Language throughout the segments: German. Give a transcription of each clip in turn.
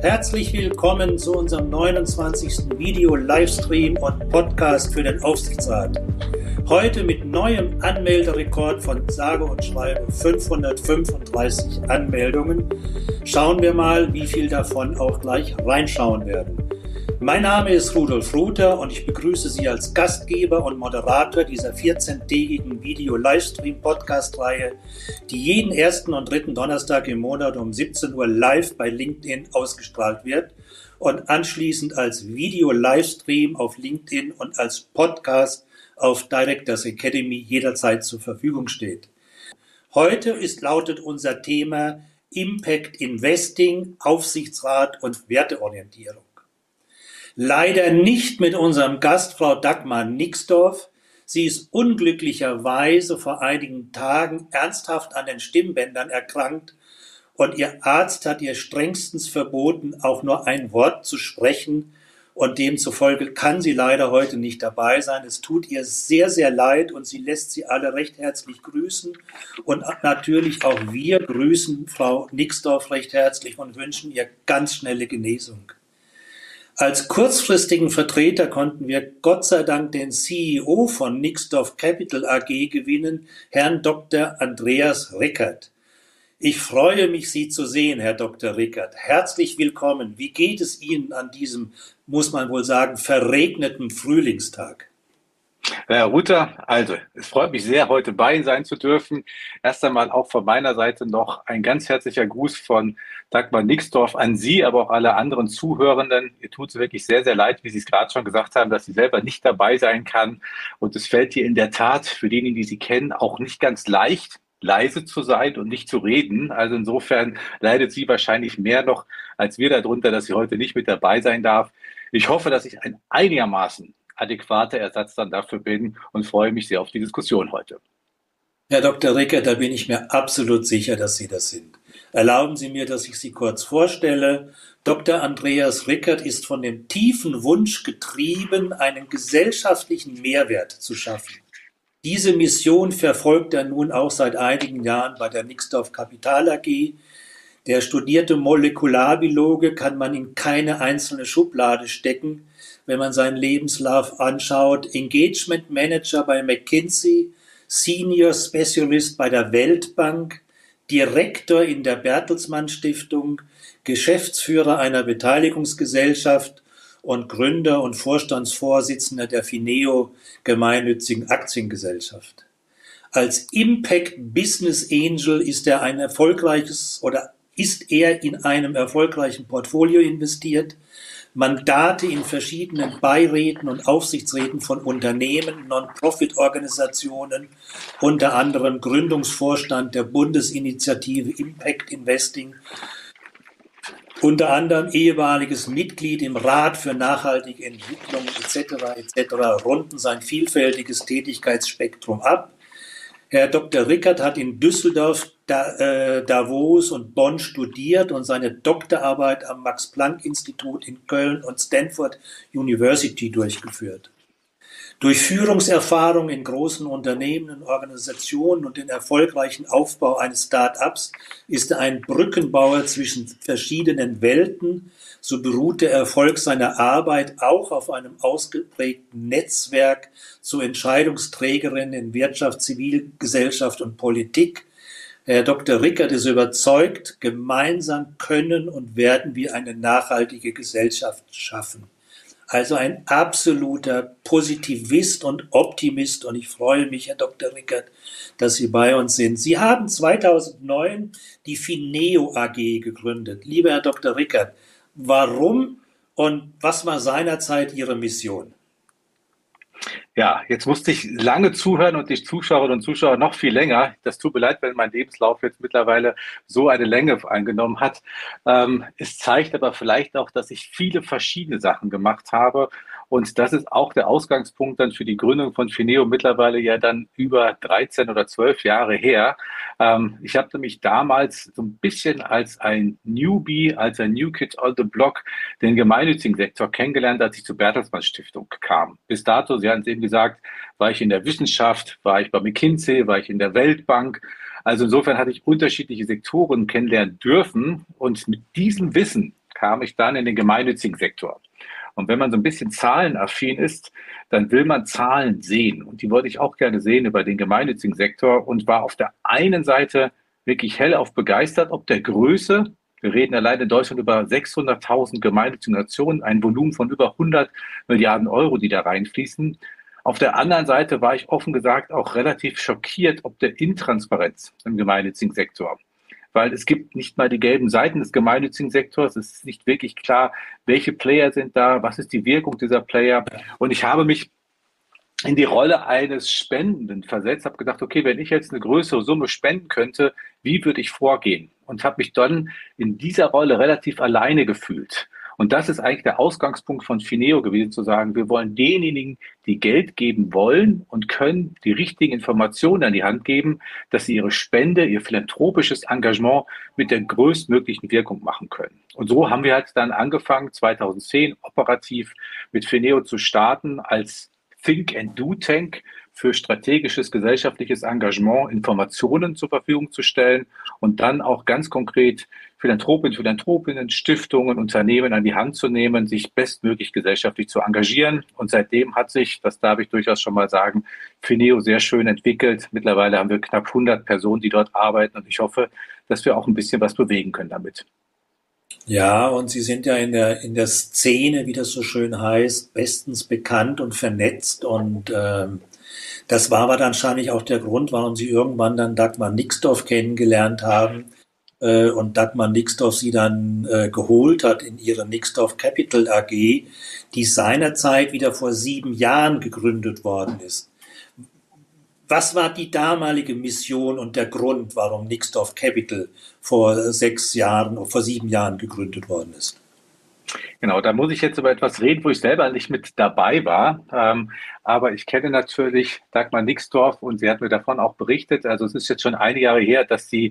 Herzlich willkommen zu unserem 29. Video-Livestream und Podcast für den Aufsichtsrat. Heute mit neuem Anmelderekord von sage und schreibe 535 Anmeldungen. Schauen wir mal, wie viel davon auch gleich reinschauen werden. Mein Name ist Rudolf Ruther und ich begrüße Sie als Gastgeber und Moderator dieser 14-tägigen Video-Livestream-Podcast-Reihe, die jeden ersten und dritten Donnerstag im Monat um 17 Uhr live bei LinkedIn ausgestrahlt wird und anschließend als Video-Livestream auf LinkedIn und als Podcast auf Directors Academy jederzeit zur Verfügung steht. Heute ist lautet unser Thema Impact Investing, Aufsichtsrat und Werteorientierung. Leider nicht mit unserem Gast Frau Dagmar Nixdorf. Sie ist unglücklicherweise vor einigen Tagen ernsthaft an den Stimmbändern erkrankt und ihr Arzt hat ihr strengstens verboten, auch nur ein Wort zu sprechen und demzufolge kann sie leider heute nicht dabei sein. Es tut ihr sehr, sehr leid und sie lässt sie alle recht herzlich grüßen und natürlich auch wir grüßen Frau Nixdorf recht herzlich und wünschen ihr ganz schnelle Genesung. Als kurzfristigen Vertreter konnten wir Gott sei Dank den CEO von Nixdorf Capital AG gewinnen, Herrn Dr. Andreas Rickert. Ich freue mich, Sie zu sehen, Herr Dr. Rickert. Herzlich willkommen. Wie geht es Ihnen an diesem, muss man wohl sagen, verregneten Frühlingstag? Herr Ruther, also es freut mich sehr, heute bei Ihnen sein zu dürfen. Erst einmal auch von meiner Seite noch ein ganz herzlicher Gruß von Dagmar Nixdorf an Sie, aber auch alle anderen Zuhörenden. Ihr tut es wirklich sehr, sehr leid, wie Sie es gerade schon gesagt haben, dass sie selber nicht dabei sein kann. Und es fällt ihr in der Tat für diejenigen, die Sie kennen, auch nicht ganz leicht, leise zu sein und nicht zu reden. Also insofern leidet sie wahrscheinlich mehr noch als wir darunter, dass sie heute nicht mit dabei sein darf. Ich hoffe, dass ich ein einigermaßen adäquater Ersatz dann dafür bin und freue mich sehr auf die Diskussion heute. Herr Dr. Ricker, da bin ich mir absolut sicher, dass Sie das sind. Erlauben Sie mir, dass ich Sie kurz vorstelle. Dr. Andreas Rickert ist von dem tiefen Wunsch getrieben, einen gesellschaftlichen Mehrwert zu schaffen. Diese Mission verfolgt er nun auch seit einigen Jahren bei der Nixdorf Kapital AG. Der studierte Molekularbiologe kann man in keine einzelne Schublade stecken wenn man seinen Lebenslauf anschaut. Engagement Manager bei McKinsey, Senior Specialist bei der Weltbank, Direktor in der Bertelsmann Stiftung, Geschäftsführer einer Beteiligungsgesellschaft und Gründer und Vorstandsvorsitzender der Fineo gemeinnützigen Aktiengesellschaft. Als Impact Business Angel ist er ein erfolgreiches oder ist er in einem erfolgreichen Portfolio investiert, Mandate in verschiedenen Beiräten und Aufsichtsräten von Unternehmen, Non-Profit-Organisationen, unter anderem Gründungsvorstand der Bundesinitiative Impact Investing, unter anderem ehemaliges Mitglied im Rat für nachhaltige Entwicklung etc. etc. runden sein vielfältiges Tätigkeitsspektrum ab. Herr Dr. Rickert hat in Düsseldorf, äh, Davos und Bonn studiert und seine Doktorarbeit am Max-Planck-Institut in Köln und Stanford University durchgeführt. Durch Führungserfahrung in großen Unternehmen und Organisationen und den erfolgreichen Aufbau eines Start-ups ist er ein Brückenbauer zwischen verschiedenen Welten. So beruht der Erfolg seiner Arbeit auch auf einem ausgeprägten Netzwerk zu Entscheidungsträgerinnen in Wirtschaft, Zivilgesellschaft und Politik. Herr Dr. Rickert ist überzeugt, gemeinsam können und werden wir eine nachhaltige Gesellschaft schaffen. Also ein absoluter Positivist und Optimist und ich freue mich, Herr Dr. Rickert, dass Sie bei uns sind. Sie haben 2009 die Fineo AG gegründet. Lieber Herr Dr. Rickert, warum und was war seinerzeit Ihre Mission? Ja, jetzt musste ich lange zuhören und die Zuschauerinnen und Zuschauer noch viel länger. Das tut mir leid, wenn mein Lebenslauf jetzt mittlerweile so eine Länge eingenommen hat. Ähm, es zeigt aber vielleicht auch, dass ich viele verschiedene Sachen gemacht habe und das ist auch der Ausgangspunkt dann für die Gründung von Fineo mittlerweile ja dann über 13 oder 12 Jahre her. Ähm, ich habe nämlich damals so ein bisschen als ein Newbie, als ein New Kid on the Block den gemeinnützigen Sektor kennengelernt, als ich zur Bertelsmann Stiftung kam. Bis dato, Sie hatten es eben gesagt, war ich in der Wissenschaft, war ich bei McKinsey, war ich in der Weltbank. Also insofern hatte ich unterschiedliche Sektoren kennenlernen dürfen und mit diesem Wissen kam ich dann in den gemeinnützigen Sektor. Und wenn man so ein bisschen zahlenaffin ist, dann will man Zahlen sehen. Und die wollte ich auch gerne sehen über den gemeinnützigen Sektor und war auf der einen Seite wirklich hellauf begeistert, ob der Größe. Wir reden allein in Deutschland über 600.000 gemeinnützige Nationen, ein Volumen von über 100 Milliarden Euro, die da reinfließen. Auf der anderen Seite war ich offen gesagt auch relativ schockiert, ob der Intransparenz im gemeinnützigen Sektor weil es gibt nicht mal die gelben Seiten des gemeinnützigen Sektors. Es ist nicht wirklich klar, welche Player sind da, was ist die Wirkung dieser Player. Und ich habe mich in die Rolle eines Spendenden versetzt, habe gedacht, okay, wenn ich jetzt eine größere Summe spenden könnte, wie würde ich vorgehen? Und habe mich dann in dieser Rolle relativ alleine gefühlt. Und das ist eigentlich der Ausgangspunkt von Fineo gewesen, zu sagen, wir wollen denjenigen, die Geld geben wollen und können, die richtigen Informationen an die Hand geben, dass sie ihre Spende, ihr philanthropisches Engagement mit der größtmöglichen Wirkung machen können. Und so haben wir halt dann angefangen, 2010 operativ mit Fineo zu starten als Think and Do Tank für strategisches gesellschaftliches Engagement Informationen zur Verfügung zu stellen und dann auch ganz konkret Philanthropinnen, Philanthropinnen, Stiftungen, Unternehmen an die Hand zu nehmen, sich bestmöglich gesellschaftlich zu engagieren. Und seitdem hat sich, das darf ich durchaus schon mal sagen, Fineo sehr schön entwickelt. Mittlerweile haben wir knapp 100 Personen, die dort arbeiten und ich hoffe, dass wir auch ein bisschen was bewegen können damit. Ja, und Sie sind ja in der, in der Szene, wie das so schön heißt, bestens bekannt und vernetzt und ähm, das war aber dann wahrscheinlich auch der Grund, warum Sie irgendwann dann Dagmar Nixdorf kennengelernt haben äh, und Dagmar Nixdorf Sie dann äh, geholt hat in ihre Nixdorf Capital AG, die seinerzeit wieder vor sieben Jahren gegründet worden ist. Was war die damalige Mission und der Grund, warum Nixdorf Capital vor sechs Jahren, vor sieben Jahren gegründet worden ist? Genau, da muss ich jetzt über etwas reden, wo ich selber nicht mit dabei war. Ähm, aber ich kenne natürlich Dagmar Nixdorf und sie hat mir davon auch berichtet. Also es ist jetzt schon einige Jahre her, dass die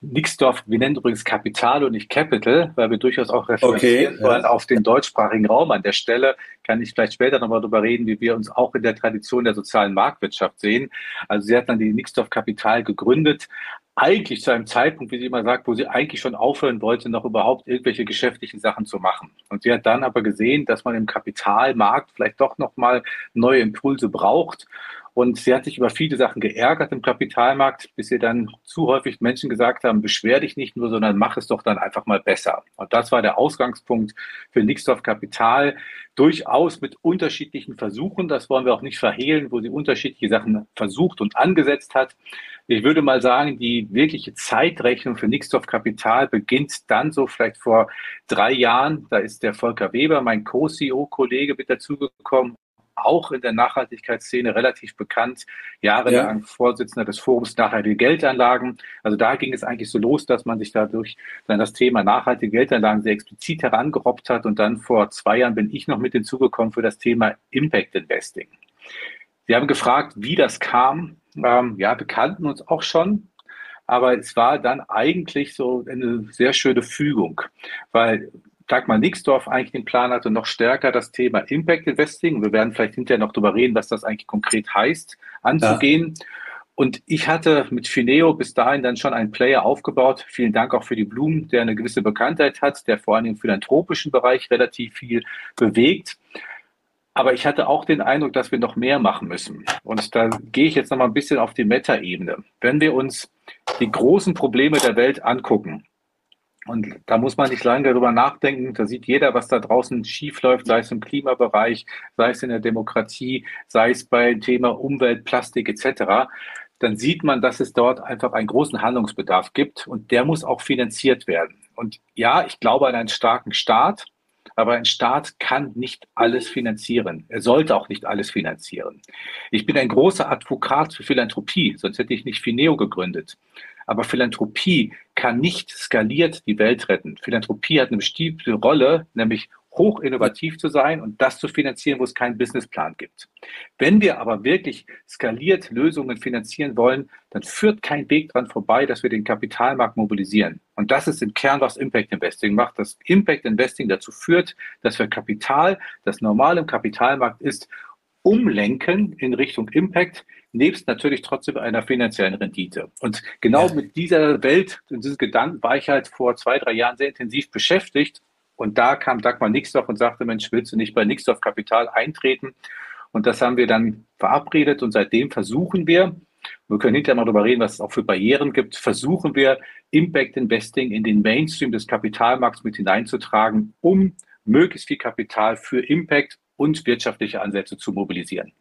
Nixdorf, wir nennen übrigens Kapital und nicht Capital, weil wir durchaus auch referenzieren okay, wollen ja. auf den deutschsprachigen Raum. An der Stelle kann ich vielleicht später nochmal darüber reden, wie wir uns auch in der Tradition der sozialen Marktwirtschaft sehen. Also sie hat dann die Nixdorf Kapital gegründet, eigentlich zu einem Zeitpunkt, wie sie immer sagt, wo sie eigentlich schon aufhören wollte, noch überhaupt irgendwelche geschäftlichen Sachen zu machen. Und sie hat dann aber gesehen, dass man im Kapitalmarkt vielleicht doch nochmal neue Impulse braucht. Und sie hat sich über viele Sachen geärgert im Kapitalmarkt, bis ihr dann zu häufig Menschen gesagt haben, beschwer dich nicht nur, sondern mach es doch dann einfach mal besser. Und das war der Ausgangspunkt für Nixdorf Kapital. Durchaus mit unterschiedlichen Versuchen, das wollen wir auch nicht verhehlen, wo sie unterschiedliche Sachen versucht und angesetzt hat. Ich würde mal sagen, die wirkliche Zeitrechnung für Nixdorf Kapital beginnt dann so vielleicht vor drei Jahren. Da ist der Volker Weber, mein Co-CEO-Kollege, mit dazugekommen auch in der Nachhaltigkeitsszene relativ bekannt, jahrelang ja. Vorsitzender des Forums Nachhaltige Geldanlagen. Also da ging es eigentlich so los, dass man sich dadurch dann das Thema nachhaltige Geldanlagen sehr explizit herangerobbt hat. Und dann vor zwei Jahren bin ich noch mit hinzugekommen für das Thema Impact Investing. Sie haben gefragt, wie das kam. Ähm, ja, wir kannten uns auch schon, aber es war dann eigentlich so eine sehr schöne Fügung, weil Dagmar Nixdorf eigentlich den Plan hatte, noch stärker das Thema Impact Investing, wir werden vielleicht hinterher noch darüber reden, was das eigentlich konkret heißt, anzugehen. Ja. Und ich hatte mit Fineo bis dahin dann schon einen Player aufgebaut. Vielen Dank auch für die Blumen, der eine gewisse Bekanntheit hat, der vor allem im philanthropischen Bereich relativ viel bewegt. Aber ich hatte auch den Eindruck, dass wir noch mehr machen müssen. Und da gehe ich jetzt noch mal ein bisschen auf die Meta-Ebene. Wenn wir uns die großen Probleme der Welt angucken, und da muss man nicht lange darüber nachdenken. Da sieht jeder, was da draußen schiefläuft, sei es im Klimabereich, sei es in der Demokratie, sei es beim Thema Umwelt, Plastik etc. Dann sieht man, dass es dort einfach einen großen Handlungsbedarf gibt und der muss auch finanziert werden. Und ja, ich glaube an einen starken Staat, Aber ein Staat kann nicht alles finanzieren. Er sollte auch nicht alles finanzieren. Ich bin ein großer Advokat für Philanthropie, sonst hätte ich nicht Fineo gegründet. Aber Philanthropie kann nicht skaliert die Welt retten. Philanthropie hat eine bestimmte Rolle, nämlich hoch innovativ zu sein und das zu finanzieren, wo es keinen Businessplan gibt. Wenn wir aber wirklich skaliert Lösungen finanzieren wollen, dann führt kein Weg dran vorbei, dass wir den Kapitalmarkt mobilisieren. Und das ist im Kern, was Impact Investing macht. Das Impact Investing dazu führt, dass wir Kapital, das normal im Kapitalmarkt ist, umlenken in Richtung Impact, nebst natürlich trotzdem einer finanziellen Rendite. Und genau ja. mit dieser Welt und diesem Gedanken war ich halt vor zwei, drei Jahren sehr intensiv beschäftigt und da kam Dagmar Nixdorf und sagte, Mensch, willst du nicht bei Nixdorf Kapital eintreten? Und das haben wir dann verabredet und seitdem versuchen wir, wir können hinterher mal darüber reden, was es auch für Barrieren gibt, versuchen wir Impact Investing in den Mainstream des Kapitalmarkts mit hineinzutragen, um möglichst viel Kapital für Impact und wirtschaftliche Ansätze zu mobilisieren.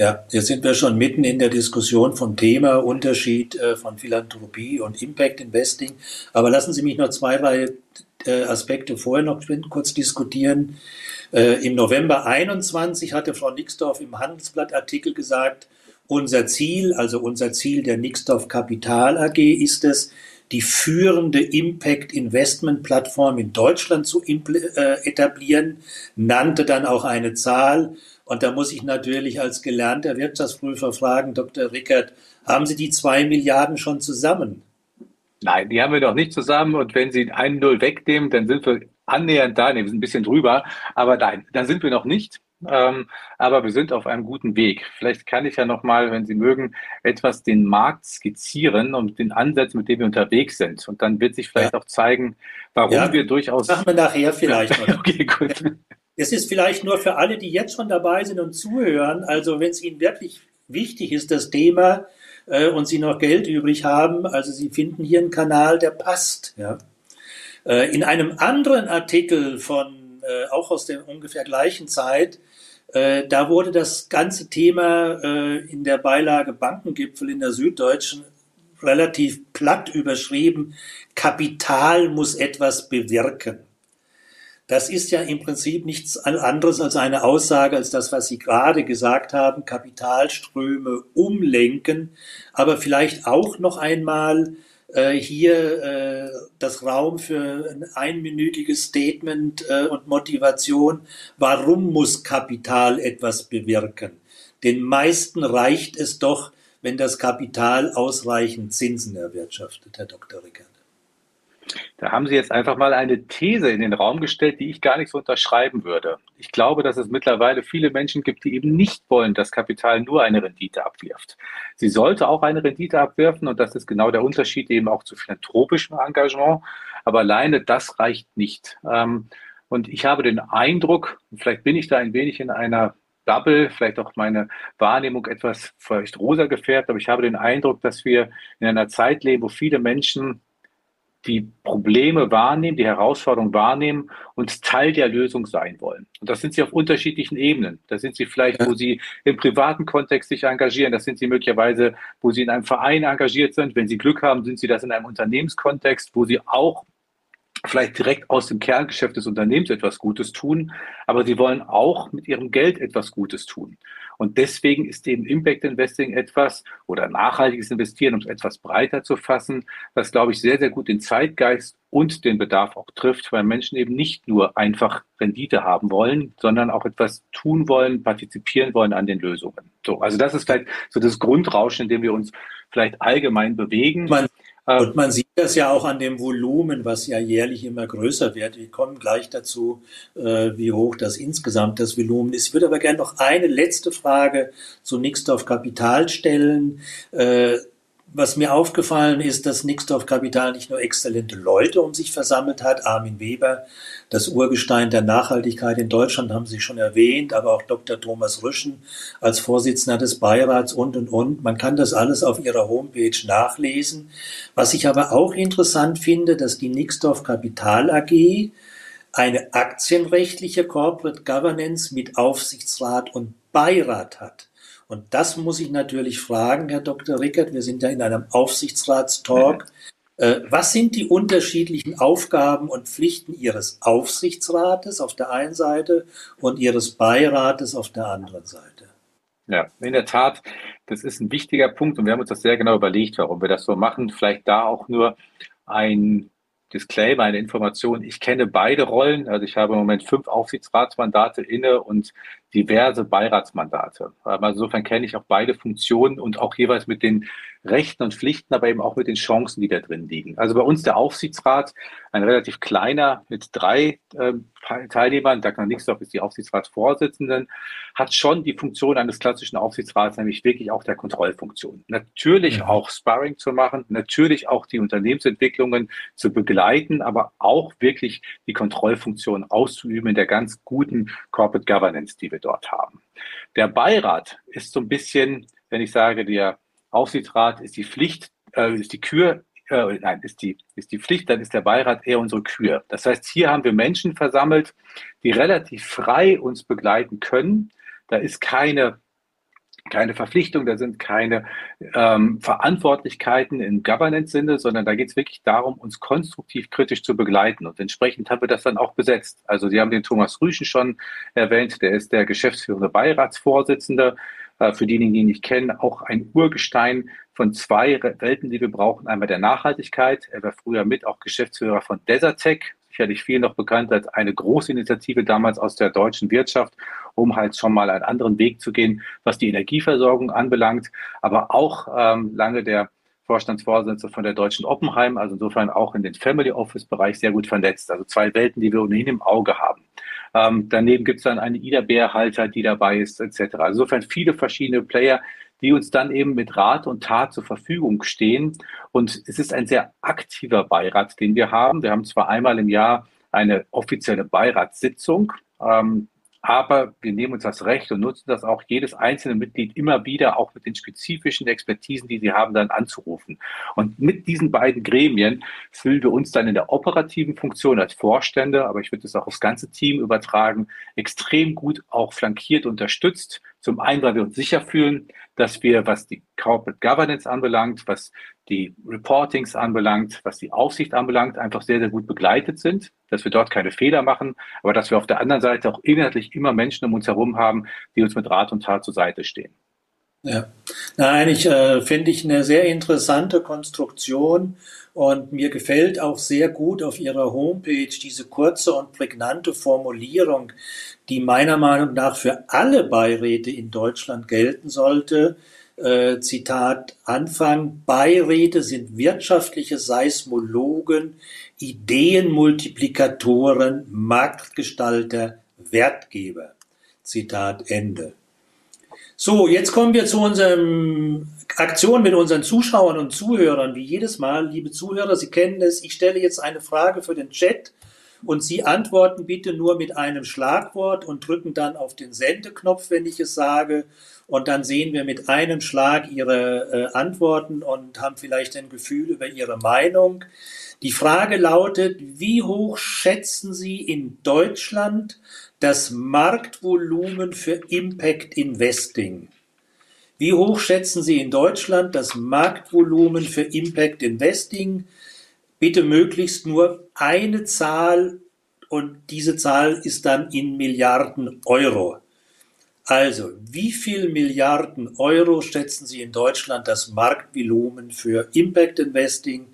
Ja, jetzt sind wir schon mitten in der Diskussion vom Thema Unterschied äh, von Philanthropie und Impact Investing. Aber lassen Sie mich noch zwei, drei äh, Aspekte vorher noch kurz diskutieren. Äh, Im November 21 hatte Frau Nixdorf im Handelsblatt-Artikel gesagt, unser Ziel, also unser Ziel der Nixdorf Kapital AG ist es, die führende Impact Investment Plattform in Deutschland zu äh, etablieren, nannte dann auch eine Zahl. Und da muss ich natürlich als gelernter Wirtschaftsprüfer fragen, Dr. Rickert, haben Sie die zwei Milliarden schon zusammen? Nein, die haben wir noch nicht zusammen. Und wenn Sie einen Null wegnehmen, dann sind wir annähernd da. Nee, wir sind ein bisschen drüber. Aber nein, da sind wir noch nicht. Ähm, aber wir sind auf einem guten Weg. Vielleicht kann ich ja noch mal, wenn Sie mögen, etwas den Markt skizzieren und den Ansatz, mit dem wir unterwegs sind. Und dann wird sich vielleicht ja. auch zeigen, warum ja, wir durchaus. Machen wir nachher vielleicht. okay, gut. Es ist vielleicht nur für alle, die jetzt schon dabei sind und zuhören. Also wenn es Ihnen wirklich wichtig ist, das Thema, äh, und Sie noch Geld übrig haben, also Sie finden hier einen Kanal, der passt. Ja. Äh, in einem anderen Artikel von, äh, auch aus der ungefähr gleichen Zeit, äh, da wurde das ganze Thema äh, in der Beilage Bankengipfel in der Süddeutschen relativ platt überschrieben. Kapital muss etwas bewirken. Das ist ja im Prinzip nichts anderes als eine Aussage als das, was Sie gerade gesagt haben, Kapitalströme umlenken, aber vielleicht auch noch einmal äh, hier äh, das Raum für ein einminütiges Statement äh, und Motivation. Warum muss Kapital etwas bewirken? Den meisten reicht es doch, wenn das Kapital ausreichend Zinsen erwirtschaftet, Herr Dr. Rickert. Da haben Sie jetzt einfach mal eine These in den Raum gestellt, die ich gar nicht so unterschreiben würde. Ich glaube, dass es mittlerweile viele Menschen gibt, die eben nicht wollen, dass Kapital nur eine Rendite abwirft. Sie sollte auch eine Rendite abwerfen und das ist genau der Unterschied eben auch zu philanthropischem Engagement. Aber alleine das reicht nicht. Ähm, und ich habe den Eindruck, vielleicht bin ich da ein wenig in einer Bubble, vielleicht auch meine Wahrnehmung etwas vielleicht rosa gefärbt, aber ich habe den Eindruck, dass wir in einer Zeit leben, wo viele Menschen die Probleme wahrnehmen, die Herausforderungen wahrnehmen und Teil der Lösung sein wollen. Und das sind sie auf unterschiedlichen Ebenen. Da sind sie vielleicht, wo sie im privaten Kontext sich engagieren. Das sind sie möglicherweise, wo sie in einem Verein engagiert sind. Wenn sie Glück haben, sind sie das in einem Unternehmenskontext, wo sie auch vielleicht direkt aus dem Kerngeschäft des Unternehmens etwas Gutes tun, aber sie wollen auch mit ihrem Geld etwas Gutes tun. Und deswegen ist eben Impact Investing etwas oder nachhaltiges Investieren, um es etwas breiter zu fassen, was, glaube ich, sehr, sehr gut den Zeitgeist und den Bedarf auch trifft, weil Menschen eben nicht nur einfach Rendite haben wollen, sondern auch etwas tun wollen, partizipieren wollen an den Lösungen. So, also das ist vielleicht so das Grundrauschen, in dem wir uns vielleicht allgemein bewegen. Man Und man sieht das ja auch an dem Volumen, was ja jährlich immer größer wird. Wir kommen gleich dazu, äh, wie hoch das insgesamt das Volumen ist. Ich würde aber gerne noch eine letzte Frage zu Nixdorf Kapital stellen. Was mir aufgefallen ist, dass Nixdorf Kapital nicht nur exzellente Leute um sich versammelt hat, Armin Weber, das Urgestein der Nachhaltigkeit in Deutschland haben Sie schon erwähnt, aber auch Dr. Thomas Rüschen als Vorsitzender des Beirats und, und, und. Man kann das alles auf Ihrer Homepage nachlesen. Was ich aber auch interessant finde, dass die Nixdorf Kapital AG eine aktienrechtliche Corporate Governance mit Aufsichtsrat und Beirat hat. Und das muss ich natürlich fragen, Herr Dr. Rickert. Wir sind ja in einem Aufsichtsratstalk. Äh, was sind die unterschiedlichen Aufgaben und Pflichten Ihres Aufsichtsrates auf der einen Seite und Ihres Beirates auf der anderen Seite? Ja, in der Tat, das ist ein wichtiger Punkt und wir haben uns das sehr genau überlegt, warum wir das so machen. Vielleicht da auch nur ein Disclaimer, eine Information. Ich kenne beide Rollen. Also ich habe im Moment fünf Aufsichtsratsmandate inne und diverse Beiratsmandate. Also insofern kenne ich auch beide Funktionen und auch jeweils mit den Rechten und Pflichten, aber eben auch mit den Chancen, die da drin liegen. Also bei uns der Aufsichtsrat, ein relativ kleiner mit drei äh, Teilnehmern, Dagmar Nixdorf ist die Aufsichtsratsvorsitzende, hat schon die Funktion eines klassischen Aufsichtsrats, nämlich wirklich auch der Kontrollfunktion. Natürlich ja. auch Sparring zu machen, natürlich auch die Unternehmensentwicklungen zu begleiten, aber auch wirklich die Kontrollfunktion auszuüben in der ganz guten Corporate Governance, die wir dort haben. Der Beirat ist so ein bisschen, wenn ich sage, der Aufsichtsrat ist die Pflicht, äh, ist die Kür, äh, nein, ist die, ist die Pflicht, dann ist der Beirat eher unsere Kür. Das heißt, hier haben wir Menschen versammelt, die relativ frei uns begleiten können. Da ist keine keine Verpflichtung, da sind keine ähm, Verantwortlichkeiten im Governance-Sinne, sondern da geht es wirklich darum, uns konstruktiv kritisch zu begleiten. Und entsprechend haben wir das dann auch besetzt. Also Sie haben den Thomas Rüschen schon erwähnt, der ist der geschäftsführende Beiratsvorsitzende. Äh, für diejenigen, die ihn nicht kennen, auch ein Urgestein von zwei Welten, die wir brauchen. Einmal der Nachhaltigkeit. Er war früher mit auch Geschäftsführer von Desertec, sicherlich viel noch bekannt als eine große Initiative damals aus der deutschen Wirtschaft, um halt schon mal einen anderen Weg zu gehen, was die Energieversorgung anbelangt, aber auch ähm, lange der Vorstandsvorsitzende von der Deutschen Oppenheim, also insofern auch in den Family Office Bereich sehr gut vernetzt. Also zwei Welten, die wir ohnehin im Auge haben. Ähm, daneben gibt es dann eine Ida Bärhalter, die dabei ist, etc. Also insofern viele verschiedene Player, die uns dann eben mit Rat und Tat zur Verfügung stehen. Und es ist ein sehr aktiver Beirat, den wir haben. Wir haben zwar einmal im Jahr eine offizielle Beiratssitzung, ähm, aber wir nehmen uns das Recht und nutzen das auch jedes einzelne Mitglied immer wieder, auch mit den spezifischen Expertisen, die sie haben, dann anzurufen. Und mit diesen beiden Gremien fühlen wir uns dann in der operativen Funktion als Vorstände, aber ich würde es auch aufs ganze Team übertragen, extrem gut auch flankiert unterstützt. Zum einen, weil wir uns sicher fühlen, dass wir, was die Corporate Governance anbelangt, was die Reportings anbelangt, was die Aufsicht anbelangt, einfach sehr, sehr gut begleitet sind, dass wir dort keine Fehler machen, aber dass wir auf der anderen Seite auch inhaltlich immer Menschen um uns herum haben, die uns mit Rat und Tat zur Seite stehen. Ja, nein, ich äh, finde ich eine sehr interessante Konstruktion und mir gefällt auch sehr gut auf Ihrer Homepage diese kurze und prägnante Formulierung, die meiner Meinung nach für alle Beiräte in Deutschland gelten sollte. Äh, Zitat Anfang, Beiräte sind wirtschaftliche Seismologen, Ideenmultiplikatoren, Marktgestalter, Wertgeber. Zitat Ende. So, jetzt kommen wir zu unserem Aktion mit unseren Zuschauern und Zuhörern. Wie jedes Mal, liebe Zuhörer, Sie kennen es. Ich stelle jetzt eine Frage für den Chat und Sie antworten bitte nur mit einem Schlagwort und drücken dann auf den Sendeknopf, wenn ich es sage. Und dann sehen wir mit einem Schlag Ihre äh, Antworten und haben vielleicht ein Gefühl über Ihre Meinung. Die Frage lautet, wie hoch schätzen Sie in Deutschland das Marktvolumen für Impact Investing. Wie hoch schätzen Sie in Deutschland das Marktvolumen für Impact Investing? Bitte möglichst nur eine Zahl und diese Zahl ist dann in Milliarden Euro. Also, wie viel Milliarden Euro schätzen Sie in Deutschland das Marktvolumen für Impact Investing?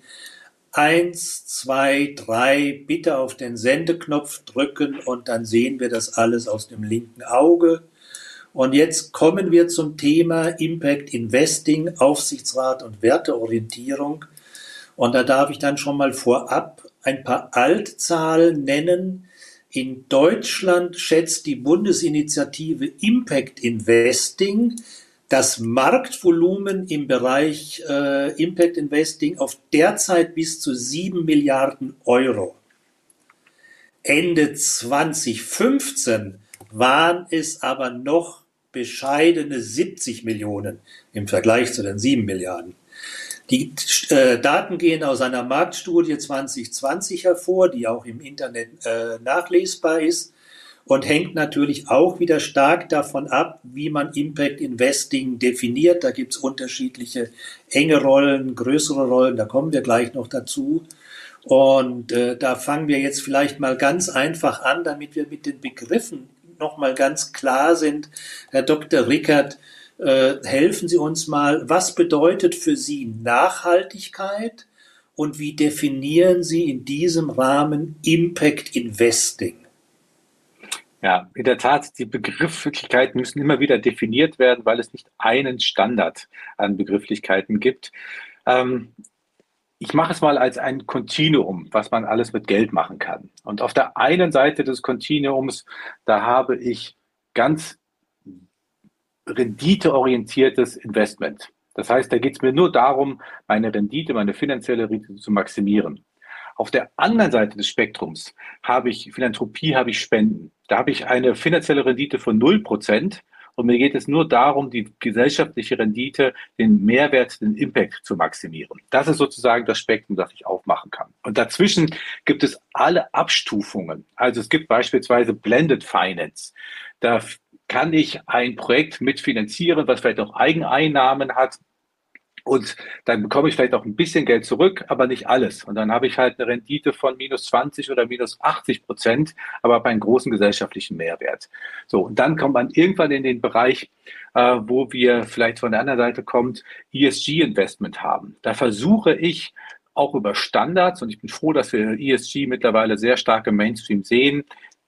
Eins, zwei, drei, bitte auf den Sendeknopf drücken und dann sehen wir das alles aus dem linken Auge. Und jetzt kommen wir zum Thema Impact Investing, Aufsichtsrat und Werteorientierung. Und da darf ich dann schon mal vorab ein paar Altzahlen nennen. In Deutschland schätzt die Bundesinitiative Impact Investing das Marktvolumen im Bereich äh, Impact Investing auf derzeit bis zu 7 Milliarden Euro. Ende 2015 waren es aber noch bescheidene 70 Millionen im Vergleich zu den 7 Milliarden. Die äh, Daten gehen aus einer Marktstudie 2020 hervor, die auch im Internet äh, nachlesbar ist. und hängt natürlich auch wieder stark davon ab, wie man Impact Investing definiert. Da gibt es unterschiedliche enge Rollen, größere Rollen, da kommen wir gleich noch dazu. Und äh, da fangen wir jetzt vielleicht mal ganz einfach an, damit wir mit den Begriffen nochmal ganz klar sind. Herr Dr. Rickert, äh, helfen Sie uns mal, was bedeutet für Sie Nachhaltigkeit und wie definieren Sie in diesem Rahmen Impact Investing? Ja, in der Tat, die Begrifflichkeiten müssen immer wieder definiert werden, weil es nicht einen Standard an Begrifflichkeiten gibt. Ähm, ich mache es mal als ein Kontinuum, was man alles mit Geld machen kann. Und auf der einen Seite des Kontinuums, da habe ich ganz renditeorientiertes Investment. Das heißt, da geht es mir nur darum, meine Rendite, meine finanzielle Rendite zu maximieren. Auf der anderen Seite des Spektrums habe ich Philanthropie, habe ich Spenden. Da habe ich eine finanzielle Rendite von 0% und mir geht es nur darum, die gesellschaftliche Rendite, den Mehrwert, den Impact zu maximieren. Das ist sozusagen das Spektrum, das ich aufmachen kann. Und dazwischen gibt es alle Abstufungen. Also es gibt beispielsweise Blended Finance. Da kann ich ein Projekt mitfinanzieren, was vielleicht auch Eigeneinnahmen hat, und dann bekomme ich vielleicht auch ein bisschen Geld zurück, aber nicht alles. Und dann habe ich halt eine Rendite von minus 20 oder minus 80 Prozent, aber habe einen großen gesellschaftlichen Mehrwert. So, und dann kommt man irgendwann in den Bereich, äh, wo wir vielleicht von der anderen Seite kommt, ESG-Investment haben. Da versuche ich auch über Standards, und ich bin froh, dass wir ESG mittlerweile sehr stark im Mainstream sehen,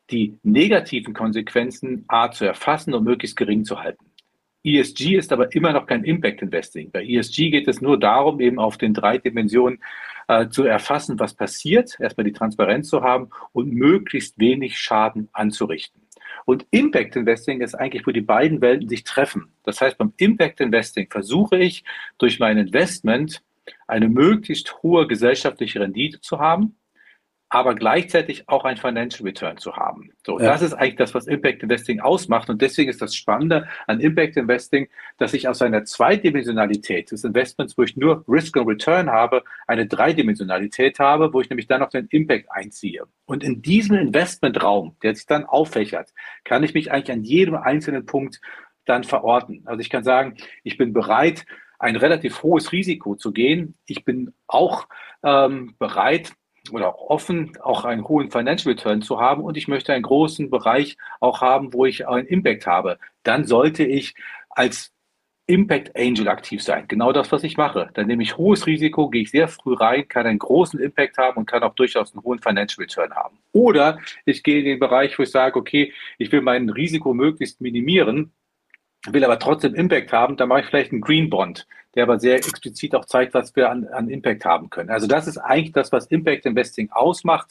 die negativen Konsequenzen A zu erfassen und möglichst gering zu halten. ESG ist aber immer noch kein Impact Investing. Bei ESG geht es nur darum, eben auf den drei Dimensionen äh, zu erfassen, was passiert, erstmal die Transparenz zu haben und möglichst wenig Schaden anzurichten. Und Impact Investing ist eigentlich, wo die beiden Welten sich treffen. Das heißt, beim Impact Investing versuche ich durch mein Investment eine möglichst hohe gesellschaftliche Rendite zu haben aber gleichzeitig auch ein Financial Return zu haben. So, ja. das ist eigentlich das, was Impact Investing ausmacht. Und deswegen ist das Spannende an Impact Investing, dass ich aus einer Zweidimensionalität des Investments, wo ich nur Risk und Return habe, eine Dreidimensionalität habe, wo ich nämlich dann noch den Impact einziehe. Und in diesem Investmentraum, der sich dann auffächert, kann ich mich eigentlich an jedem einzelnen Punkt dann verorten. Also ich kann sagen, ich bin bereit, ein relativ hohes Risiko zu gehen. Ich bin auch ähm, bereit, oder auch offen, auch einen hohen Financial Return zu haben und ich möchte einen großen Bereich auch haben, wo ich einen Impact habe, dann sollte ich als Impact Angel aktiv sein. Genau das, was ich mache. Dann nehme ich hohes Risiko, gehe ich sehr früh rein, kann einen großen Impact haben und kann auch durchaus einen hohen Financial Return haben. Oder ich gehe in den Bereich, wo ich sage, okay, ich will mein Risiko möglichst minimieren, will aber trotzdem Impact haben, dann mache ich vielleicht einen Green Bond der aber sehr explizit auch zeigt, was wir an, an Impact haben können. Also das ist eigentlich das, was Impact Investing ausmacht.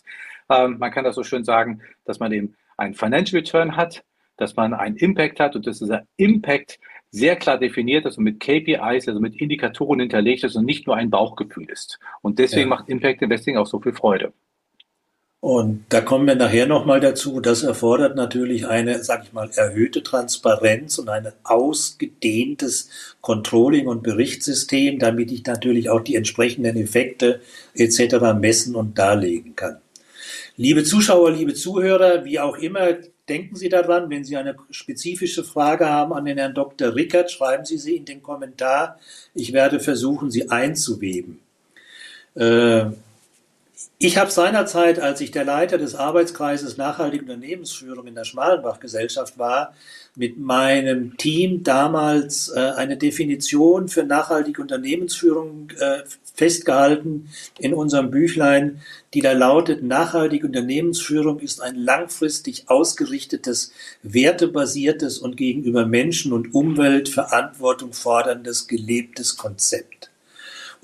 Ähm, man kann das so schön sagen, dass man eben einen Financial Return hat, dass man einen Impact hat und dass dieser Impact sehr klar definiert ist und mit KPIs, also mit Indikatoren hinterlegt ist und nicht nur ein Bauchgefühl ist. Und deswegen ja. macht Impact Investing auch so viel Freude. Und da kommen wir nachher nochmal dazu. Das erfordert natürlich eine, sag ich mal, erhöhte Transparenz und ein ausgedehntes Controlling- und Berichtssystem, damit ich natürlich auch die entsprechenden Effekte etc. messen und darlegen kann. Liebe Zuschauer, liebe Zuhörer, wie auch immer, denken Sie daran, wenn Sie eine spezifische Frage haben an den Herrn Dr. Rickert, schreiben Sie sie in den Kommentar. Ich werde versuchen, sie einzuweben. Äh, ich habe seinerzeit, als ich der Leiter des Arbeitskreises Nachhaltige Unternehmensführung in der Schmalenbach-Gesellschaft war, mit meinem Team damals äh, eine Definition für nachhaltige Unternehmensführung äh, festgehalten in unserem Büchlein, die da lautet, nachhaltige Unternehmensführung ist ein langfristig ausgerichtetes, wertebasiertes und gegenüber Menschen und Umwelt Verantwortung forderndes, gelebtes Konzept.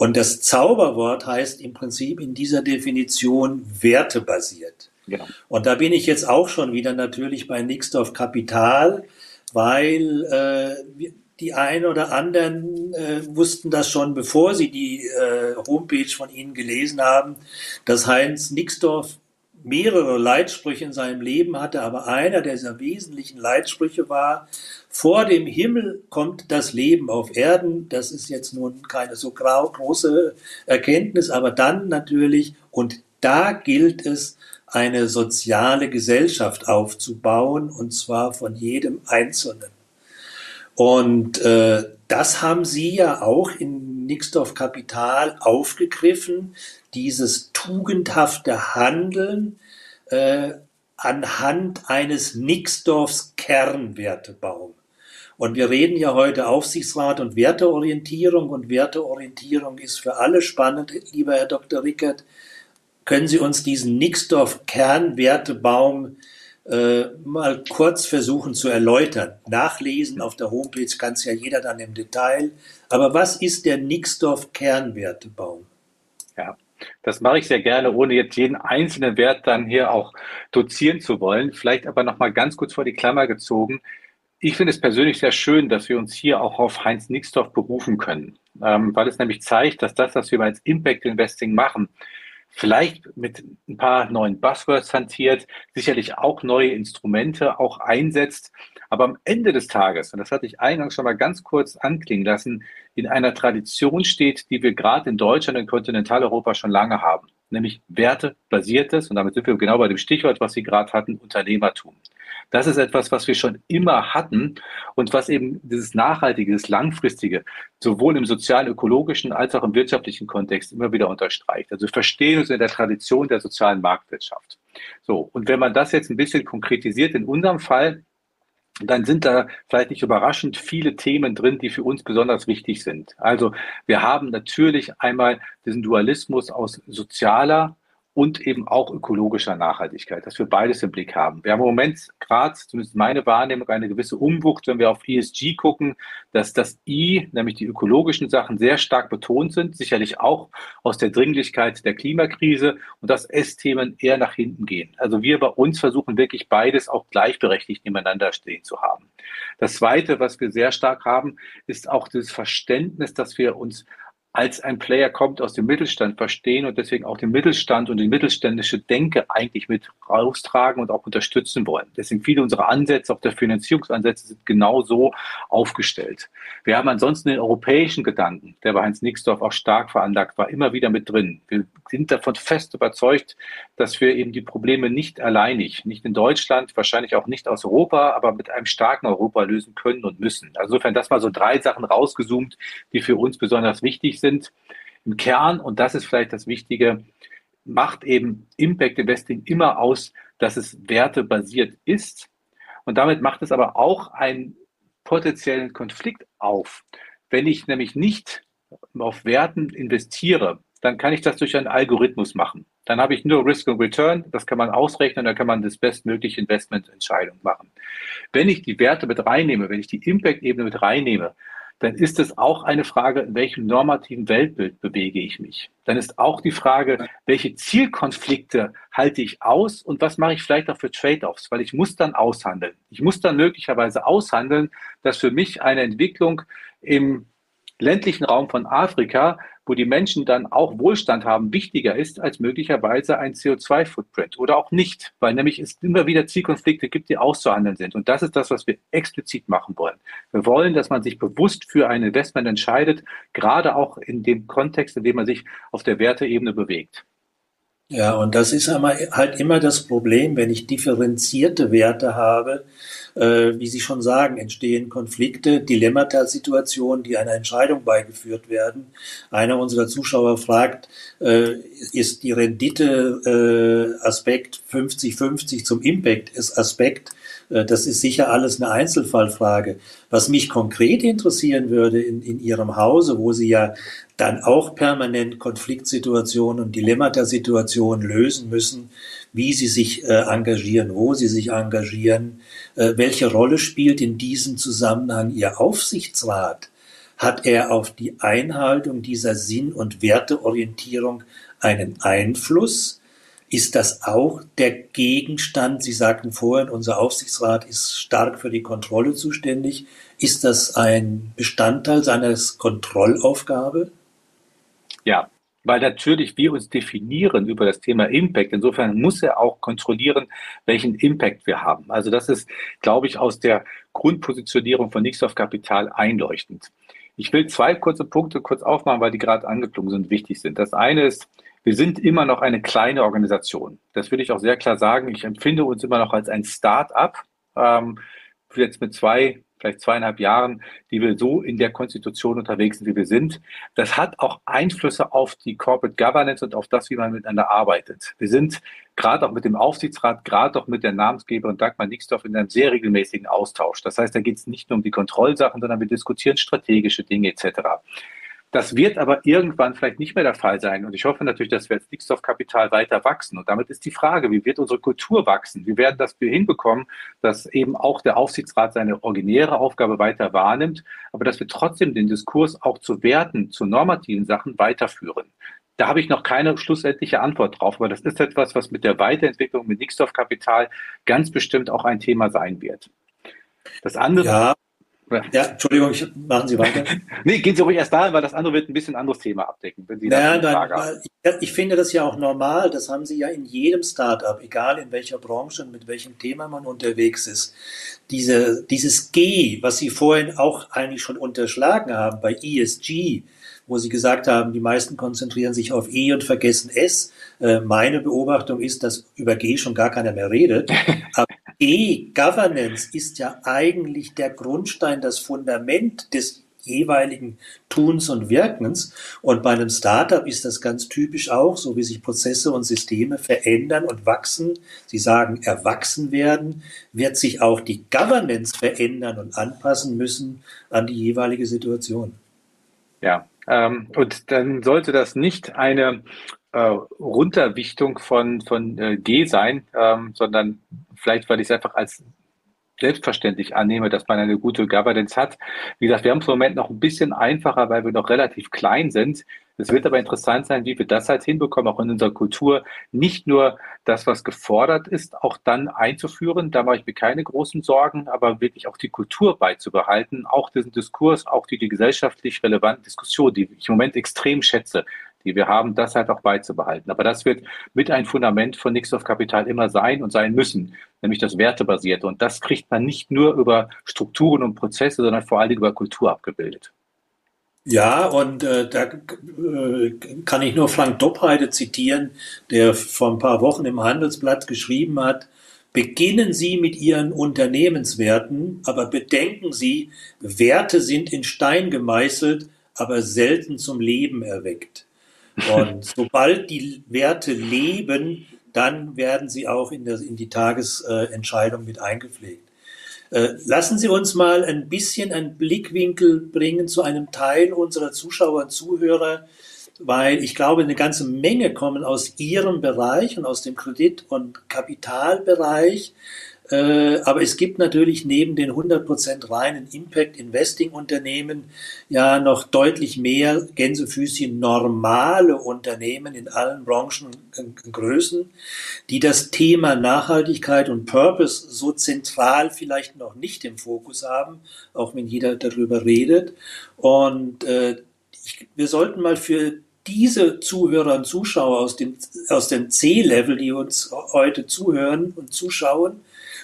Und das Zauberwort heißt im Prinzip in dieser Definition wertebasiert. Genau. Und da bin ich jetzt auch schon wieder natürlich bei Nixdorf Kapital, weil äh, die einen oder anderen äh, wussten das schon, bevor sie die äh, Homepage von Ihnen gelesen haben, dass Heinz Nixdorf mehrere Leitsprüche in seinem Leben hatte, aber einer dieser wesentlichen Leitsprüche war, vor dem Himmel kommt das Leben auf Erden. Das ist jetzt nun keine so große Erkenntnis, aber dann natürlich, und Da gilt es, eine soziale Gesellschaft aufzubauen, und zwar von jedem Einzelnen. Und äh, das haben Sie ja auch in Nixdorf Kapital aufgegriffen, dieses tugendhafte Handeln äh, anhand eines Nixdorfs Kernwertebaum. Und wir reden ja heute Aufsichtsrat und Werteorientierung und Werteorientierung ist für alle spannend, lieber Herr Dr. Rickert. Können Sie uns diesen Nixdorf Kernwertebaum äh, mal kurz versuchen zu erläutern. Nachlesen auf der Homepage kann es ja jeder dann im Detail. Aber was ist der Nixdorf Kernwertebaum? Ja, das mache ich sehr gerne, ohne jetzt jeden einzelnen Wert dann hier auch dozieren zu wollen. Vielleicht aber noch mal ganz kurz vor die Klammer gezogen. Ich finde es persönlich sehr schön, dass wir uns hier auch auf Heinz Nixdorf berufen können, ähm, weil es nämlich zeigt, dass das, was wir als Impact Investing machen, vielleicht mit ein paar neuen Buzzwords hantiert, sicherlich auch neue Instrumente auch einsetzt, aber am Ende des Tages, und das hatte ich eingangs schon mal ganz kurz anklingen lassen, in einer Tradition steht, die wir gerade in Deutschland und Kontinentaleuropa schon lange haben, nämlich wertebasiertes, und damit sind wir genau bei dem Stichwort, was Sie gerade hatten, Unternehmertum. Das ist etwas, was wir schon immer hatten und was eben dieses Nachhaltige, das Langfristige sowohl im sozialen, ökologischen als auch im wirtschaftlichen Kontext immer wieder unterstreicht. Also wir verstehen uns in der Tradition der sozialen Marktwirtschaft. So, und wenn man das jetzt ein bisschen konkretisiert, in unserem Fall, dann sind da vielleicht nicht überraschend viele Themen drin, die für uns besonders wichtig sind. Also wir haben natürlich einmal diesen Dualismus aus sozialer und eben auch ökologischer Nachhaltigkeit, dass wir beides im Blick haben. Wir haben im Moment gerade, zumindest meine Wahrnehmung, eine gewisse Umwucht, wenn wir auf ESG gucken, dass das I, nämlich die ökologischen Sachen, sehr stark betont sind, sicherlich auch aus der Dringlichkeit der Klimakrise und dass S-Themen eher nach hinten gehen. Also wir bei uns versuchen wirklich beides auch gleichberechtigt nebeneinander stehen zu haben. Das Zweite, was wir sehr stark haben, ist auch das Verständnis, dass wir uns als ein Player kommt aus dem Mittelstand, verstehen und deswegen auch den Mittelstand und die mittelständische Denke eigentlich mit raustragen und auch unterstützen wollen. Deswegen viele unserer Ansätze, auch der Finanzierungsansätze sind genau so aufgestellt. Wir haben ansonsten den europäischen Gedanken, der bei Heinz Nixdorf auch stark veranlagt war, immer wieder mit drin. Wir sind davon fest überzeugt, dass wir eben die Probleme nicht alleinig, nicht in Deutschland, wahrscheinlich auch nicht aus Europa, aber mit einem starken Europa lösen können und müssen. Also insofern das mal so drei Sachen rausgezoomt, die für uns besonders wichtig sind. Im Kern, und das ist vielleicht das Wichtige, macht eben Impact Investing immer aus, dass es wertebasiert ist. Und damit macht es aber auch einen potenziellen Konflikt auf. Wenn ich nämlich nicht auf Werten investiere, dann kann ich das durch einen Algorithmus machen. Dann habe ich nur Risk and Return, das kann man ausrechnen, dann kann man das bestmögliche Investmententscheidung machen. Wenn ich die Werte mit reinnehme, wenn ich die Impact-Ebene mit reinnehme, dann ist es auch eine Frage, in welchem normativen Weltbild bewege ich mich. Dann ist auch die Frage, welche Zielkonflikte halte ich aus und was mache ich vielleicht auch für Trade-offs, weil ich muss dann aushandeln. Ich muss dann möglicherweise aushandeln, dass für mich eine Entwicklung im ländlichen Raum von Afrika wo die Menschen dann auch Wohlstand haben, wichtiger ist als möglicherweise ein CO2-Footprint oder auch nicht, weil nämlich es immer wieder Zielkonflikte gibt, die auszuhandeln sind. Und das ist das, was wir explizit machen wollen. Wir wollen, dass man sich bewusst für ein Investment entscheidet, gerade auch in dem Kontext, in dem man sich auf der Werteebene bewegt. Ja, und das ist halt immer das Problem, wenn ich differenzierte Werte habe, äh, wie Sie schon sagen, entstehen Konflikte, Dilemmata-Situationen, die einer Entscheidung beigeführt werden. Einer unserer Zuschauer fragt, äh, ist die Rendite-Aspekt äh, 50-50 zum Impact-Aspekt? Äh, das ist sicher alles eine Einzelfallfrage. Was mich konkret interessieren würde in, in Ihrem Hause, wo Sie ja dann auch permanent Konfliktsituationen und Dilemmata-Situationen lösen müssen, wie Sie sich äh, engagieren, wo Sie sich engagieren, welche Rolle spielt in diesem Zusammenhang Ihr Aufsichtsrat? Hat er auf die Einhaltung dieser Sinn- und Werteorientierung einen Einfluss? Ist das auch der Gegenstand? Sie sagten vorhin, unser Aufsichtsrat ist stark für die Kontrolle zuständig. Ist das ein Bestandteil seiner Kontrollaufgabe? Ja, weil natürlich wir uns definieren über das Thema Impact. Insofern muss er auch kontrollieren, welchen Impact wir haben. Also das ist, glaube ich, aus der Grundpositionierung von Nixdorf Kapital einleuchtend. Ich will zwei kurze Punkte kurz aufmachen, weil die gerade angeklungen sind, wichtig sind. Das eine ist, Wir sind immer noch eine kleine Organisation. Das will ich auch sehr klar sagen. Ich empfinde uns immer noch als ein Start-up. Ähm, jetzt mit zwei vielleicht zweieinhalb Jahren, die wir so in der Konstitution unterwegs sind, wie wir sind. Das hat auch Einflüsse auf die Corporate Governance und auf das, wie man miteinander arbeitet. Wir sind gerade auch mit dem Aufsichtsrat, gerade auch mit der Namensgeberin Dagmar Nixdorf in einem sehr regelmäßigen Austausch. Das heißt, da geht es nicht nur um die Kontrollsachen, sondern wir diskutieren strategische Dinge etc. Das wird aber irgendwann vielleicht nicht mehr der Fall sein. Und ich hoffe natürlich, dass wir als Nixdorf-Kapital weiter wachsen. Und damit ist die Frage, wie wird unsere Kultur wachsen? Wie werden das wir hinbekommen, dass eben auch der Aufsichtsrat seine originäre Aufgabe weiter wahrnimmt, aber dass wir trotzdem den Diskurs auch zu Werten, zu normativen Sachen weiterführen? Da habe ich noch keine schlussendliche Antwort drauf, aber das ist etwas, was mit der Weiterentwicklung mit Nixdorf-Kapital ganz bestimmt auch ein Thema sein wird. Das andere. Ja, ja, Entschuldigung, ich, machen Sie weiter. nee, gehen Sie ruhig erst dahin, weil das andere wird ein bisschen anderes Thema abdecken. Wenn Sie naja, nein, ich, ich, finde das ja auch normal. Das haben Sie ja in jedem Startup, egal in welcher Branche und mit welchem Thema man unterwegs ist. Diese, dieses G, was Sie vorhin auch eigentlich schon unterschlagen haben bei ESG, wo Sie gesagt haben, die meisten konzentrieren sich auf E und vergessen S. Äh, meine Beobachtung ist, dass über G schon gar keiner mehr redet. Aber E-Governance ist ja eigentlich der Grundstein, das Fundament des jeweiligen Tuns und Wirkens. Und bei einem Startup ist das ganz typisch auch, so wie sich Prozesse und Systeme verändern und wachsen. Sie sagen, erwachsen werden, wird sich auch die Governance verändern und anpassen müssen an die jeweilige Situation. Ja, ähm, und dann sollte das nicht eine äh, Runterwichtung von, von äh, G sein, ähm, sondern vielleicht, weil ich es einfach als selbstverständlich annehme, dass man eine gute Governance hat. Wie gesagt, wir haben es im Moment noch ein bisschen einfacher, weil wir noch relativ klein sind. Es wird aber interessant sein, wie wir das halt hinbekommen, auch in unserer Kultur, nicht nur das, was gefordert ist, auch dann einzuführen. Da mache ich mir keine großen Sorgen, aber wirklich auch die Kultur beizubehalten, auch diesen Diskurs, auch die, die gesellschaftlich relevanten Diskussion, die ich im Moment extrem schätze, die wir haben, das halt auch beizubehalten. Aber das wird mit ein Fundament von Nixdorf Kapital immer sein und sein müssen, nämlich das Wertebasierte. Und das kriegt man nicht nur über Strukturen und Prozesse, sondern vor allen Dingen über Kultur abgebildet. Ja, und äh, da äh, kann ich nur Frank Doppheide zitieren, der vor ein paar Wochen im Handelsblatt geschrieben hat, Beginnen Sie mit Ihren Unternehmenswerten, aber bedenken Sie, Werte sind in Stein gemeißelt, aber selten zum Leben erweckt. Und sobald die Werte leben, dann werden sie auch in, der, in die Tagesentscheidung mit eingepflegt. Äh, lassen Sie uns mal ein bisschen einen Blickwinkel bringen zu einem Teil unserer Zuschauer und Zuhörer, weil ich glaube, eine ganze Menge kommen aus Ihrem Bereich und aus dem Kredit- und Kapitalbereich. Äh, aber es gibt natürlich neben den 100% reinen Impact-Investing-Unternehmen ja noch deutlich mehr Gänsefüßchen normale Unternehmen in allen Branchen und Größen, die das Thema Nachhaltigkeit und Purpose so zentral vielleicht noch nicht im Fokus haben, auch wenn jeder darüber redet. Und äh, ich, wir sollten mal für diese Zuhörer und Zuschauer aus dem, aus dem C-Level, die uns heute zuhören und zuschauen,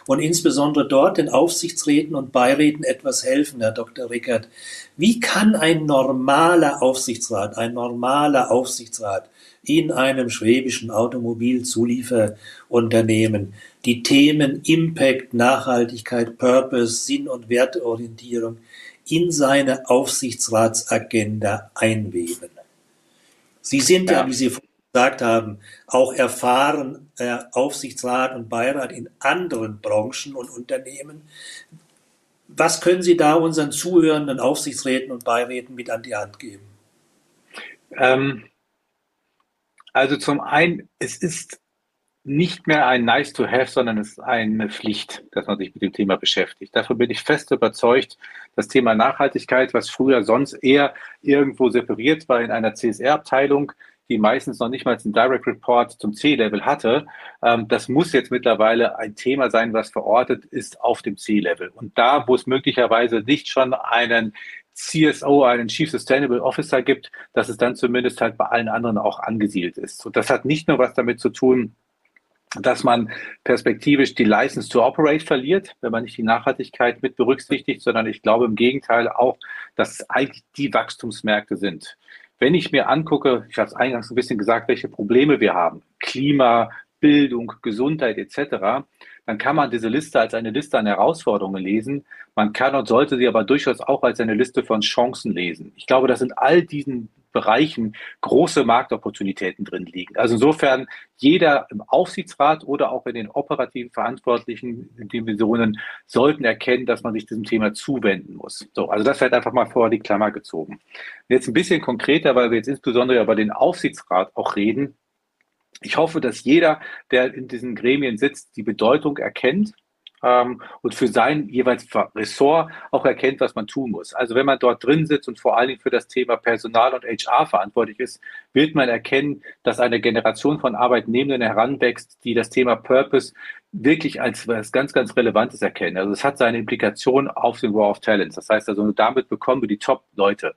und insbesondere dort den Aufsichtsräten und Beiräten etwas helfen, Herr Dr. Rickert. Wie kann ein normaler Aufsichtsrat, ein normaler Aufsichtsrat in einem schwäbischen Automobilzulieferunternehmen die Themen Impact, Nachhaltigkeit, Purpose, Sinn- und Werteorientierung in seine Aufsichtsratsagenda einweben? Sie sind ja, ja wie Sie gesagt haben, auch erfahren äh, Aufsichtsrat und Beirat in anderen Branchen und Unternehmen. Was können Sie da unseren zuhörenden Aufsichtsräten und Beiräten mit an die Hand geben? Ähm, also zum einen, es ist nicht mehr ein Nice to have, sondern es ist eine Pflicht, dass man sich mit dem Thema beschäftigt. Davon bin ich fest überzeugt, das Thema Nachhaltigkeit, was früher sonst eher irgendwo separiert war in einer CSR-Abteilung, die meistens noch nicht mal einen Direct Report zum C-Level hatte. Ähm, das muss jetzt mittlerweile ein Thema sein, was verortet ist auf dem C-Level. Und da, wo es möglicherweise nicht schon einen CSO, einen Chief Sustainable Officer gibt, dass es dann zumindest halt bei allen anderen auch angesiedelt ist. Und das hat nicht nur was damit zu tun, dass man perspektivisch die License to Operate verliert, wenn man nicht die Nachhaltigkeit mit berücksichtigt, sondern ich glaube im Gegenteil auch, dass es eigentlich die Wachstumsmärkte sind. Wenn ich mir angucke, ich habe es eingangs ein bisschen gesagt, welche Probleme wir haben, Klima, Bildung, Gesundheit etc., dann kann man diese Liste als eine Liste an Herausforderungen lesen. Man kann und sollte sie aber durchaus auch als eine Liste von Chancen lesen. Ich glaube, dass in all diesen Bereichen große Marktopportunitäten drin liegen. Also insofern jeder im Aufsichtsrat oder auch in den operativen verantwortlichen Dimensionen sollten erkennen, dass man sich diesem Thema zuwenden muss. So, also das wird einfach mal vor die Klammer gezogen. Jetzt ein bisschen konkreter, weil wir jetzt insbesondere über den Aufsichtsrat auch reden. Ich hoffe, dass jeder, der in diesen Gremien sitzt, die Bedeutung erkennt ähm, und für sein jeweils Ressort auch erkennt, was man tun muss. Also wenn man dort drin sitzt und vor allen Dingen für das Thema Personal und HR verantwortlich ist, wird man erkennen, dass eine Generation von Arbeitnehmenden heranwächst, die das Thema Purpose wirklich als was ganz, ganz Relevantes erkennen. Also es hat seine Implikation auf den War of Talents. Das heißt also, damit bekommen wir die Top-Leute.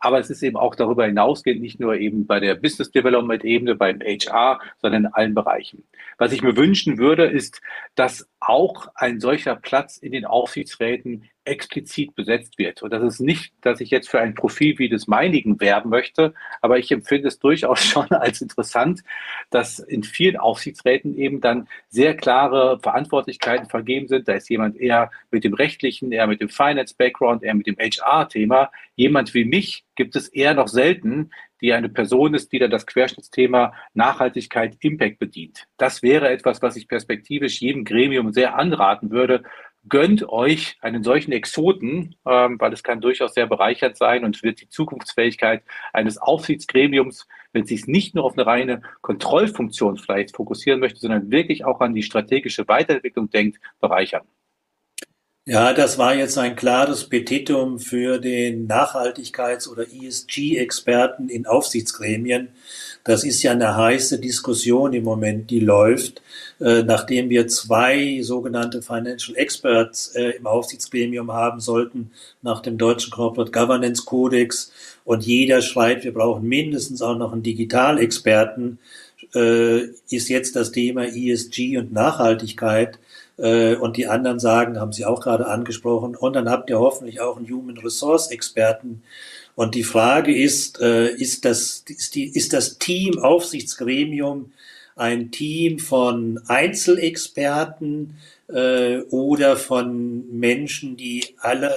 Aber es ist eben auch darüber hinausgehend, nicht nur eben bei der Business Development Ebene, beim HR, sondern in allen Bereichen. Was ich mir wünschen würde, ist, dass auch ein solcher Platz in den Aufsichtsräten explizit besetzt wird. Und das ist nicht, dass ich jetzt für ein Profil wie das meinigen werben möchte, aber ich empfinde es durchaus schon als interessant, dass in vielen Aufsichtsräten eben dann sehr klare Verantwortlichkeiten vergeben sind. Da ist jemand eher mit dem rechtlichen, eher mit dem Finance-Background, eher mit dem HR-Thema. Jemand wie mich gibt es eher noch selten, die eine Person ist, die dann das Querschnittsthema Nachhaltigkeit, Impact bedient. Das wäre etwas, was ich perspektivisch jedem Gremium sehr anraten würde, gönnt euch einen solchen Exoten, ähm, weil es kann durchaus sehr bereichernd sein und wird die Zukunftsfähigkeit eines Aufsichtsgremiums, wenn es nicht nur auf eine reine Kontrollfunktion vielleicht fokussieren möchte, sondern wirklich auch an die strategische Weiterentwicklung denkt, bereichern. Ja, das war jetzt ein klares Petitum für den Nachhaltigkeits- oder ESG-Experten in Aufsichtsgremien. Das ist ja eine heiße Diskussion im Moment, die läuft, äh, nachdem wir zwei sogenannte Financial Experts äh, im Aufsichtsgremium haben sollten, nach dem deutschen Corporate Governance Codex. Und jeder schreit, wir brauchen mindestens auch noch einen Digitalexperten, äh, ist jetzt das Thema ESG und Nachhaltigkeit äh, und die anderen sagen, haben Sie auch gerade angesprochen, und dann habt ihr hoffentlich auch einen Human Resource Experten. Und die Frage ist, äh, ist das, ist die, ist das Team Aufsichtsgremium ein Team von Einzelexperten äh, oder von Menschen, die alle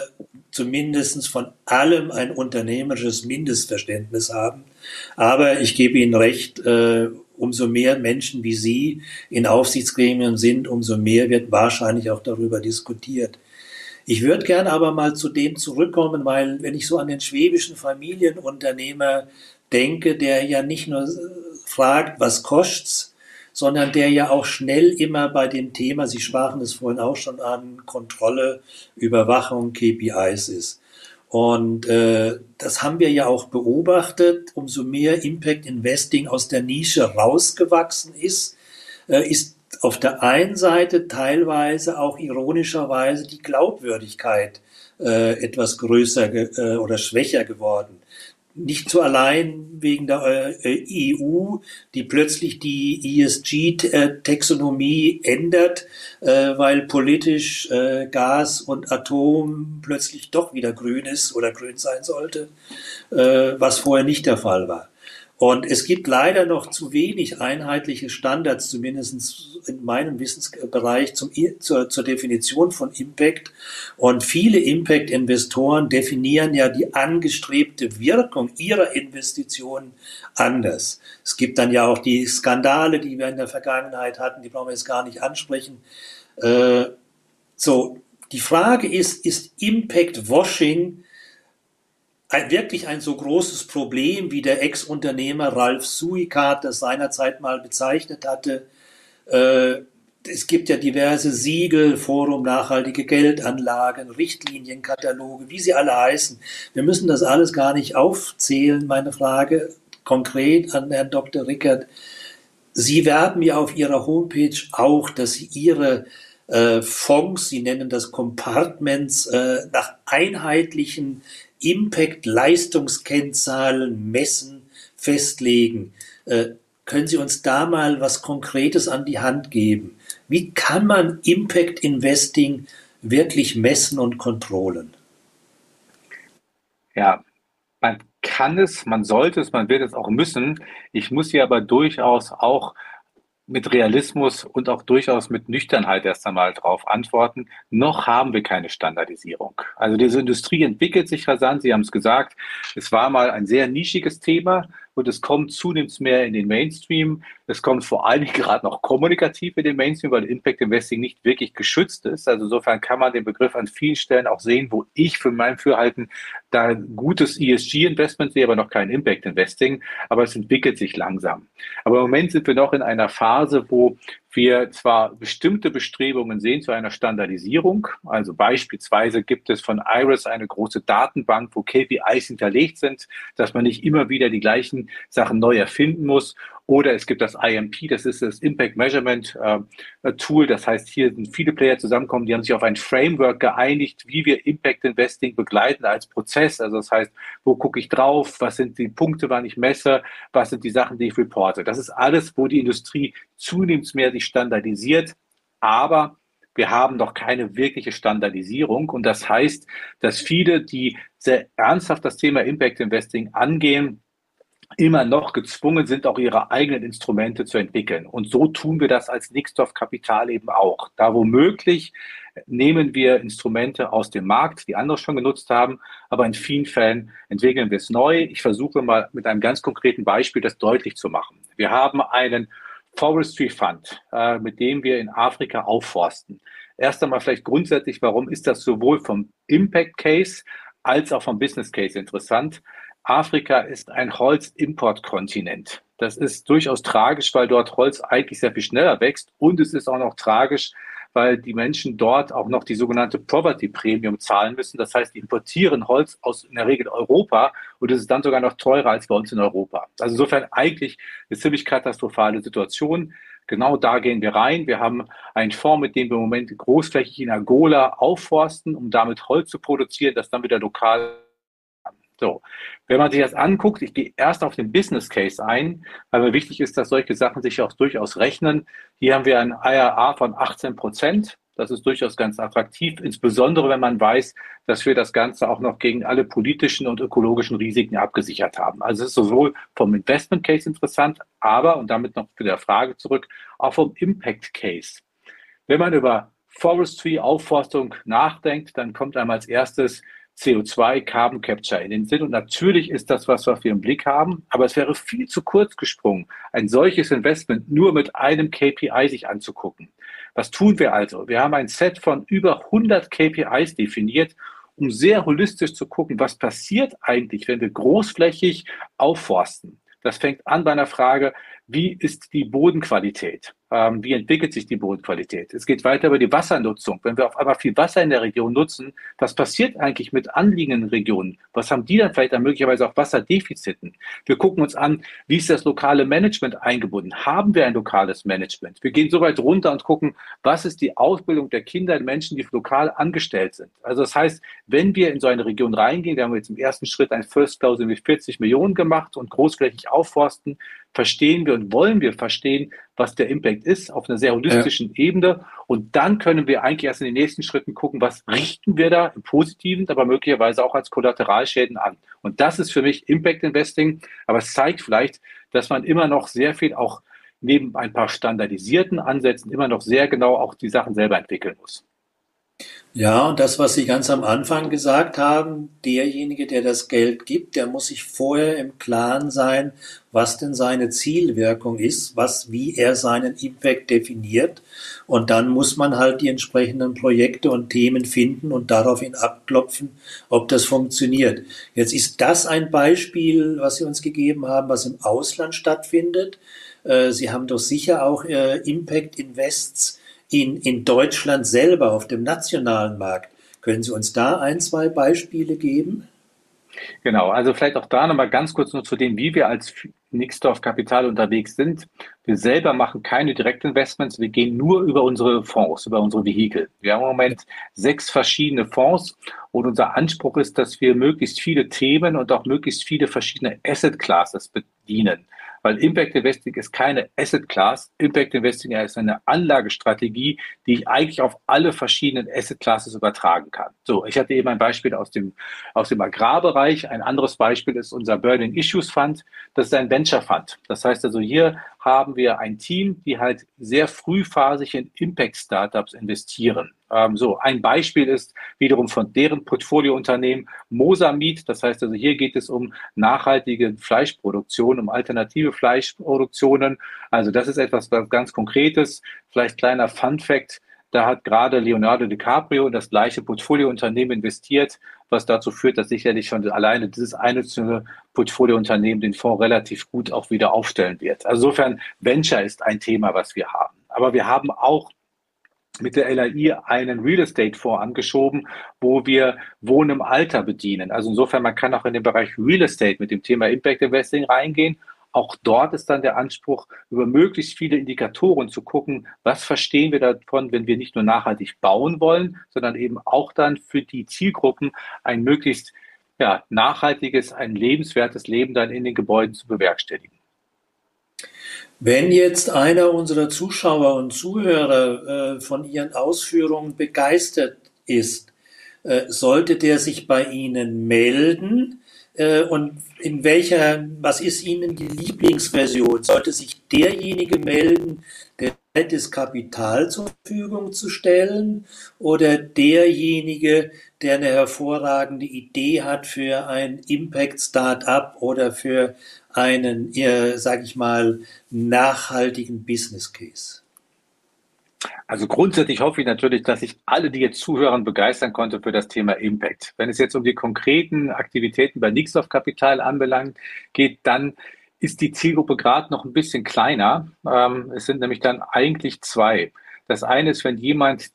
zumindest von allem ein unternehmerisches Mindestverständnis haben. Aber ich gebe Ihnen recht, äh, umso mehr Menschen wie Sie in Aufsichtsgremien sind, umso mehr wird wahrscheinlich auch darüber diskutiert. Ich würde gern aber mal zu dem zurückkommen, weil wenn ich so an den schwäbischen Familienunternehmer denke, der ja nicht nur fragt, was kostet's, sondern der ja auch schnell immer bei dem Thema, Sie sprachen es vorhin auch schon an, Kontrolle, Überwachung, KPIs ist. Und äh, das haben wir ja auch beobachtet. Umso mehr Impact Investing aus der Nische rausgewachsen ist, äh, ist auf der einen Seite teilweise auch ironischerweise die Glaubwürdigkeit äh, etwas größer äh, oder schwächer geworden nicht zu allein wegen der äh, EU, die plötzlich die ESG-Taxonomie ändert, äh, weil politisch äh, Gas und Atom plötzlich doch wieder grün ist oder grün sein sollte, was vorher nicht der Fall war. Und es gibt leider noch zu wenig einheitliche Standards, zumindest in meinem Wissensbereich, zum, zur, zur Definition von Impact. Und viele Impact-Investoren definieren ja die angestrebte Wirkung ihrer Investitionen anders. Es gibt dann ja auch die Skandale, die wir in der Vergangenheit hatten, die brauchen wir jetzt gar nicht ansprechen. Äh, so, die Frage ist, ist Impact-Washing ein, wirklich ein so großes Problem, wie der Ex-Unternehmer Ralf Suikat das seinerzeit mal bezeichnet hatte. Äh, es gibt ja diverse Siegel, Forum nachhaltige Geldanlagen, Richtlinienkataloge, wie sie alle heißen. Wir müssen das alles gar nicht aufzählen. Meine Frage konkret an Herrn Dr. Rickert. Sie werben ja auf Ihrer Homepage auch, dass Sie Ihre äh, Fonds, Sie nennen das Compartments, äh, nach einheitlichen Impact-Leistungskennzahlen messen, festlegen. Äh, können Sie uns da mal was Konkretes an die Hand geben? Wie kann man Impact Investing wirklich messen und kontrollen? Ja, Man kann es, man sollte es, man wird es auch müssen. Ich muss hier aber durchaus auch mit Realismus und auch durchaus mit Nüchternheit erst einmal darauf antworten. Noch haben wir keine Standardisierung. Also diese Industrie entwickelt sich rasant. Sie haben es gesagt, es war mal ein sehr nischiges Thema und es kommt zunehmend mehr in den Mainstream. Es kommt vor allem gerade noch kommunikativ in den Mainstream, weil Impact Investing nicht wirklich geschützt ist. Also insofern kann man den Begriff an vielen Stellen auch sehen, wo ich für mein Fürhalten da gutes ESG-Investment sehe, aber noch kein Impact Investing. Aber es entwickelt sich langsam. Aber im Moment sind wir noch in einer Phase, wo wir zwar bestimmte Bestrebungen sehen zu einer Standardisierung, also beispielsweise gibt es von Iris eine große Datenbank, wo KPIs hinterlegt sind, dass man nicht immer wieder die gleichen Sachen neu erfinden muss oder es gibt das IMP, das ist das Impact Measurement äh, Tool. Das heißt, hier sind viele Player zusammengekommen, die haben sich auf ein Framework geeinigt, wie wir Impact Investing begleiten als Prozess. Also das heißt, wo gucke ich drauf? Was sind die Punkte, wann ich messe? Was sind die Sachen, die ich reporte? Das ist alles, wo die Industrie zunehmend mehr sich standardisiert. Aber wir haben noch keine wirkliche Standardisierung. Und das heißt, dass viele, die sehr ernsthaft das Thema Impact Investing angehen, immer noch gezwungen sind, auch ihre eigenen Instrumente zu entwickeln. Und so tun wir das als Nixdorf Kapital eben auch. Da womöglich nehmen wir Instrumente aus dem Markt, die andere schon genutzt haben, aber in vielen Fällen entwickeln wir es neu. Ich versuche mal mit einem ganz konkreten Beispiel das deutlich zu machen. Wir haben einen Forestry Fund, äh, mit dem wir in Afrika aufforsten. Erst einmal vielleicht grundsätzlich, warum ist das sowohl vom Impact Case als auch vom Business Case interessant? Afrika ist ein Holzimportkontinent. Das ist durchaus tragisch, weil dort Holz eigentlich sehr viel schneller wächst. Und es ist auch noch tragisch, weil die Menschen dort auch noch die sogenannte Poverty Premium zahlen müssen. Das heißt, die importieren Holz aus in der Regel Europa und es ist dann sogar noch teurer als bei uns in Europa. Also insofern eigentlich eine ziemlich katastrophale Situation. Genau da gehen wir rein. Wir haben einen Fonds, mit dem wir im Moment großflächig in Angola aufforsten, um damit Holz zu produzieren, das dann wieder lokal so, wenn man sich das anguckt, ich gehe erst auf den Business Case ein, weil mir wichtig ist, dass solche Sachen sich auch durchaus rechnen. Hier haben wir ein IRA von 18 Prozent. Das ist durchaus ganz attraktiv, insbesondere wenn man weiß, dass wir das Ganze auch noch gegen alle politischen und ökologischen Risiken abgesichert haben. Also es ist sowohl vom Investment Case interessant, aber, und damit noch zu der Frage zurück, auch vom Impact Case. Wenn man über Forestry, Aufforstung nachdenkt, dann kommt einem als erstes CO2 Carbon Capture in den Sinn. Und natürlich ist das was, was wir im Blick haben. Aber es wäre viel zu kurz gesprungen, ein solches Investment nur mit einem KPI sich anzugucken. Was tun wir also? Wir haben ein Set von über 100 KPIs definiert, um sehr holistisch zu gucken, was passiert eigentlich, wenn wir großflächig aufforsten. Das fängt an bei einer Frage, wie ist die Bodenqualität? Ähm, wie entwickelt sich die Bodenqualität? Es geht weiter über die Wassernutzung. Wenn wir auf einmal viel Wasser in der Region nutzen, was passiert eigentlich mit anliegenden Regionen? Was haben die dann vielleicht dann möglicherweise auch Wasserdefiziten? Wir gucken uns an, wie ist das lokale Management eingebunden? Haben wir ein lokales Management? Wir gehen so weit runter und gucken, was ist die Ausbildung der Kinder, der Menschen, die lokal angestellt sind? Also das heißt, wenn wir in so eine Region reingehen, wir haben jetzt im ersten Schritt ein First Close mit 40 Millionen gemacht und großflächig aufforsten, verstehen wir und wollen wir verstehen, was der Impact ist, auf einer sehr holistischen ja. Ebene. Und dann können wir eigentlich erst in den nächsten Schritten gucken, was richten wir da im Positiven, aber möglicherweise auch als Kollateralschäden an. Und das ist für mich Impact Investing. Aber es zeigt vielleicht, dass man immer noch sehr viel auch neben ein paar standardisierten Ansätzen immer noch sehr genau auch die Sachen selber entwickeln muss. Ja, und das, was Sie ganz am Anfang gesagt haben, derjenige, der das Geld gibt, der muss sich vorher im Klaren sein, was denn seine Zielwirkung ist, was, wie er seinen Impact definiert. Und dann muss man halt die entsprechenden Projekte und Themen finden und daraufhin abklopfen, ob das funktioniert. Jetzt ist das ein Beispiel, was Sie uns gegeben haben, was im Ausland stattfindet. Äh, Sie haben doch sicher auch äh, Impact Invests in, in Deutschland selber auf dem nationalen Markt. Können Sie uns da ein, zwei Beispiele geben? Genau, also vielleicht auch da nochmal ganz kurz nur zu dem, wie wir als Nixdorf Kapital unterwegs sind. Wir selber machen keine Direktinvestments, wir gehen nur über unsere Fonds, über unsere Vehikel. Wir haben im Moment sechs verschiedene Fonds und unser Anspruch ist, dass wir möglichst viele Themen und auch möglichst viele verschiedene Asset Classes bedienen. Weil Impact Investing ist keine Asset Class. Impact Investing ist eine Anlagestrategie, die ich eigentlich auf alle verschiedenen Asset Classes übertragen kann. So, ich hatte eben ein Beispiel aus dem, aus dem Agrarbereich. Ein anderes Beispiel ist unser Burning Issues Fund. Das ist ein Venture Fund. Das heißt also, hier haben wir ein Team, die halt sehr frühphasig in Impact Startups investieren. Ähm, so, ein Beispiel ist wiederum von deren Portfoliounternehmen Mosamid. Das heißt also, hier geht es um nachhaltige Fleischproduktion, um alternative Fleischproduktionen. Also das ist etwas ganz Konkretes. Vielleicht kleiner Fun Fact. Da hat gerade Leonardo DiCaprio in das gleiche Portfoliounternehmen investiert, was dazu führt, dass sicherlich schon alleine dieses einzelne Portfoliounternehmen den Fonds relativ gut auch wieder aufstellen wird. Also insofern, Venture ist ein Thema, was wir haben. Aber wir haben auch mit der LAI einen Real Estate Fonds angeschoben, wo wir Wohnen im Alter bedienen. Also insofern, man kann auch in den Bereich Real Estate mit dem Thema Impact Investing reingehen. Auch dort ist dann der Anspruch, über möglichst viele Indikatoren zu gucken, was verstehen wir davon, wenn wir nicht nur nachhaltig bauen wollen, sondern eben auch dann für die Zielgruppen ein möglichst ja, nachhaltiges, ein lebenswertes Leben dann in den Gebäuden zu bewerkstelligen. Wenn jetzt einer unserer Zuschauer und Zuhörer äh, von Ihren Ausführungen begeistert ist, äh, sollte der sich bei Ihnen melden? Äh, und in welcher, was ist Ihnen die Lieblingsversion? Sollte sich derjenige melden, der das Kapital zur Verfügung zu stellen oder derjenige, der eine hervorragende Idee hat für ein Impact Startup oder für einen, sage ich mal, nachhaltigen Business Case? Also grundsätzlich hoffe ich natürlich, dass ich alle, die jetzt zuhören, begeistern konnte für das Thema Impact. Wenn es jetzt um die konkreten Aktivitäten bei Nixdorf Kapital anbelangt geht, dann ist die Zielgruppe gerade noch ein bisschen kleiner. Ähm, es sind nämlich dann eigentlich zwei. Das eine ist, wenn jemand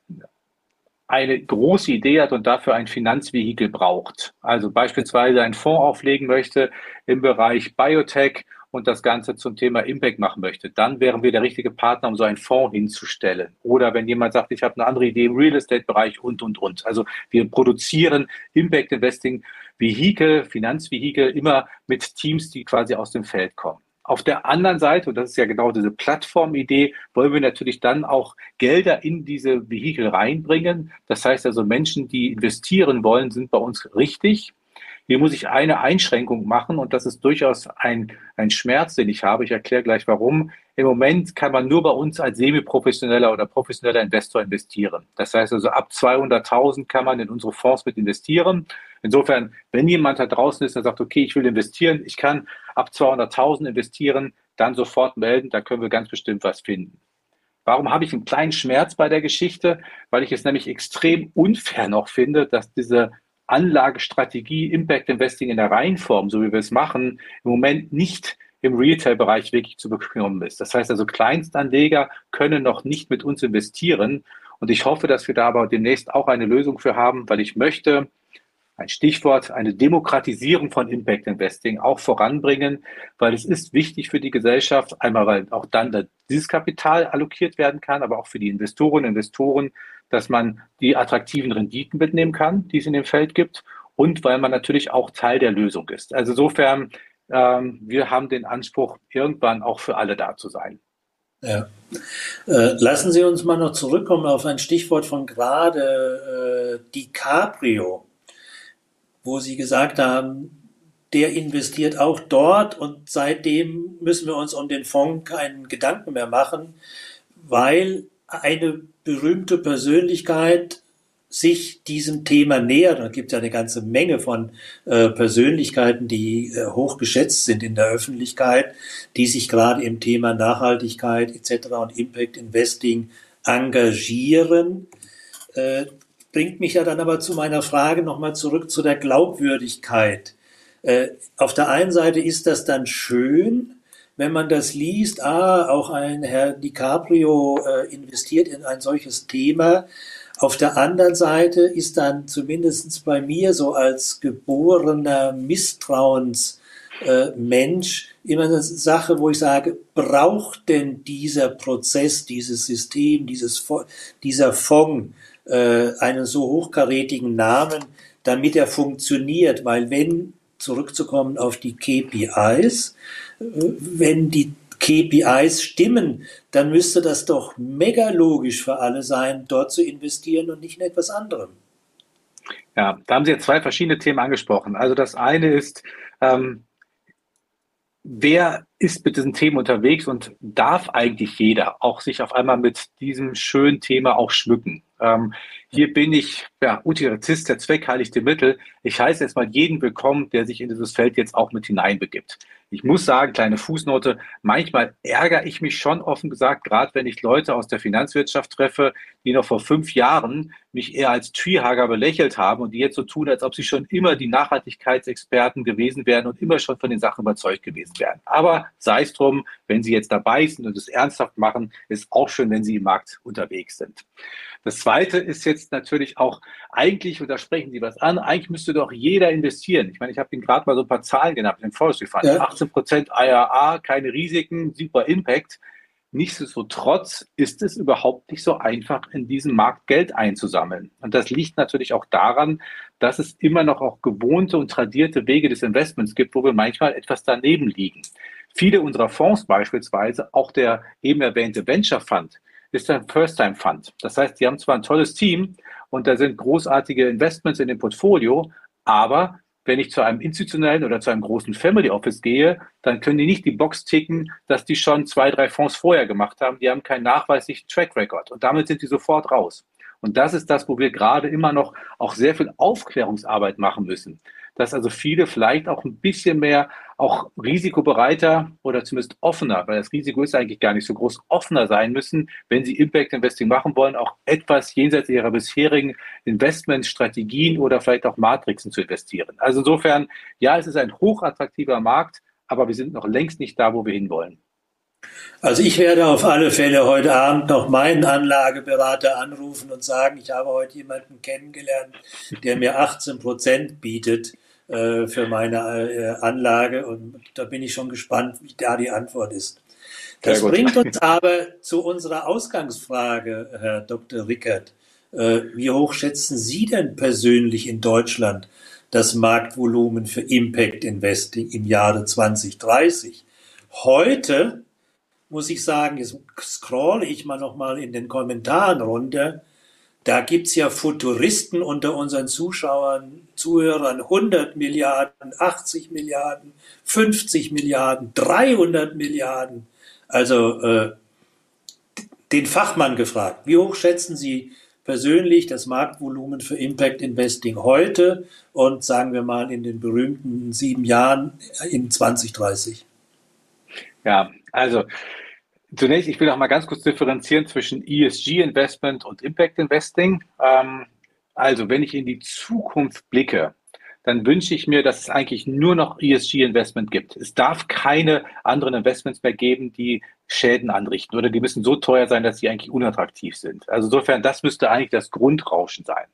eine große Idee hat und dafür ein Finanzvehikel braucht. Also beispielsweise einen Fonds auflegen möchte im Bereich Biotech und das Ganze zum Thema Impact machen möchte, dann wären wir der richtige Partner, um so einen Fonds hinzustellen. Oder wenn jemand sagt, ich habe eine andere Idee im Real Estate-Bereich und, und, und. Also wir produzieren Impact Investing Vehikel, Finanzvehikel immer mit Teams, die quasi aus dem Feld kommen. Auf der anderen Seite, und das ist ja genau diese Plattformidee, wollen wir natürlich dann auch Gelder in diese Vehikel reinbringen. Das heißt also, Menschen, die investieren wollen, sind bei uns richtig. Hier muss ich eine Einschränkung machen und das ist durchaus ein, ein Schmerz, den ich habe. Ich erkläre gleich warum. Im Moment kann man nur bei uns als semi-professioneller oder professioneller Investor investieren. Das heißt also, ab 200.000 kann man in unsere Fonds mit investieren. Insofern, wenn jemand da draußen ist, der sagt, okay, ich will investieren, ich kann ab 200.000 investieren, dann sofort melden, da können wir ganz bestimmt was finden. Warum habe ich einen kleinen Schmerz bei der Geschichte? Weil ich es nämlich extrem unfair noch finde, dass diese Anlagestrategie Impact Investing in der Reihenform, so wie wir es machen, im Moment nicht im Retail-Bereich wirklich zu bekommen ist. Das heißt also, Kleinstanleger können noch nicht mit uns investieren. Und ich hoffe, dass wir da aber demnächst auch eine Lösung für haben, weil ich möchte, ein Stichwort, eine Demokratisierung von Impact Investing auch voranbringen, weil es ist wichtig für die Gesellschaft, einmal weil auch dann dieses Kapital allokiert werden kann, aber auch für die Investorinnen und Investoren, dass man die attraktiven Renditen mitnehmen kann, die es in dem Feld gibt und weil man natürlich auch Teil der Lösung ist. Also insofern, ähm, wir haben den Anspruch, irgendwann auch für alle da zu sein. Ja. Äh, lassen Sie uns mal noch zurückkommen auf ein Stichwort von gerade, äh, DiCaprio wo Sie gesagt haben, der investiert auch dort und seitdem müssen wir uns um den Fonds keinen Gedanken mehr machen, weil eine berühmte Persönlichkeit sich diesem Thema nähert. Und es gibt ja eine ganze Menge von äh, Persönlichkeiten, die äh, hoch geschätzt sind in der Öffentlichkeit, die sich gerade im Thema Nachhaltigkeit etc. und Impact Investing engagieren. Äh, bringt mich ja dann aber zu meiner Frage nochmal zurück zu der Glaubwürdigkeit. Äh, auf der einen Seite ist das dann schön, wenn man das liest, ah, auch ein Herr DiCaprio äh, investiert in ein solches Thema. Auf der anderen Seite ist dann zumindest bei mir so als geborener Misstrauensmensch äh, immer eine Sache, wo ich sage, braucht denn dieser Prozess, dieses System, dieses, dieser Fonds äh, einen so hochkarätigen Namen, damit er funktioniert, weil wenn zurückzukommen auf die KPIs, wenn die KPIs stimmen, dann müsste das doch mega logisch für alle sein, dort zu investieren und nicht in etwas anderem. Ja, da haben Sie jetzt zwei verschiedene Themen angesprochen. Also das eine ist, ähm, wer ist mit diesen Themen unterwegs und darf eigentlich jeder auch sich auf einmal mit diesem schönen Thema auch schmücken? Ähm, hier bin ich, ja, Utilitist, der Zweck heiligt die Mittel. Ich heiße jetzt mal jeden willkommen, der sich in dieses Feld jetzt auch mit hineinbegibt. Ich muss sagen, kleine Fußnote, manchmal ärgere ich mich schon offen gesagt, gerade wenn ich Leute aus der Finanzwirtschaft treffe, die noch vor fünf Jahren mich eher als Treehager belächelt haben und die jetzt so tun, als ob sie schon immer die Nachhaltigkeitsexperten gewesen wären und immer schon von den Sachen überzeugt gewesen wären. Aber sei es drum, wenn sie jetzt dabei sind und es ernsthaft machen, ist auch schön, wenn sie im Markt unterwegs sind. Das zweite ist jetzt natürlich auch eigentlich, und da sprechen Sie was an, eigentlich müsste doch jeder investieren. Ich meine, ich habe Ihnen gerade mal so ein paar Zahlen genannt, den Forestry Fund. Ja. 18 Prozent IRA, keine Risiken, super Impact. Nichtsdestotrotz ist es überhaupt nicht so einfach, in diesem Markt Geld einzusammeln. Und das liegt natürlich auch daran, dass es immer noch auch gewohnte und tradierte Wege des Investments gibt, wo wir manchmal etwas daneben liegen. Viele unserer Fonds beispielsweise, auch der eben erwähnte Venture Fund, ist ein First-Time-Fund. Das heißt, die haben zwar ein tolles Team und da sind großartige Investments in dem Portfolio, aber wenn ich zu einem institutionellen oder zu einem großen Family Office gehe, dann können die nicht die Box ticken, dass die schon zwei, drei Fonds vorher gemacht haben. Die haben keinen nachweislichen Track Record und damit sind die sofort raus. Und das ist das, wo wir gerade immer noch auch sehr viel Aufklärungsarbeit machen müssen dass also viele vielleicht auch ein bisschen mehr auch risikobereiter oder zumindest offener, weil das Risiko ist eigentlich gar nicht so groß, offener sein müssen, wenn sie Impact Investing machen wollen, auch etwas jenseits ihrer bisherigen Investmentstrategien oder vielleicht auch Matrixen zu investieren. Also insofern, ja, es ist ein hochattraktiver Markt, aber wir sind noch längst nicht da, wo wir hinwollen. Also ich werde auf alle Fälle heute Abend noch meinen Anlageberater anrufen und sagen, ich habe heute jemanden kennengelernt, der mir 18 Prozent bietet äh, für meine äh, Anlage. Und da bin ich schon gespannt, wie da die Antwort ist. Das bringt uns aber zu unserer Ausgangsfrage, Herr Dr. Rickert. Äh, wie hoch schätzen Sie denn persönlich in Deutschland das Marktvolumen für Impact Investing im Jahre 2030? Heute muss ich sagen, jetzt scroll ich mal noch mal in den Kommentaren runter. Da gibt's ja Futuristen unter unseren Zuschauern, Zuhörern, 100 Milliarden, 80 Milliarden, 50 Milliarden, 300 Milliarden. Also äh, den Fachmann gefragt, wie hoch schätzen Sie persönlich das Marktvolumen für Impact Investing heute und sagen wir mal in den berühmten sieben Jahren in 2030? Ja, also Zunächst, ich will auch mal ganz kurz differenzieren zwischen ESG-Investment und Impact-Investing. Ähm, also, wenn ich in die Zukunft blicke, dann wünsche ich mir, dass es eigentlich nur noch ESG-Investment gibt. Es darf keine anderen Investments mehr geben, die Schäden anrichten oder die müssen so teuer sein, dass sie eigentlich unattraktiv sind. Also insofern, das müsste eigentlich das Grundrauschen sein.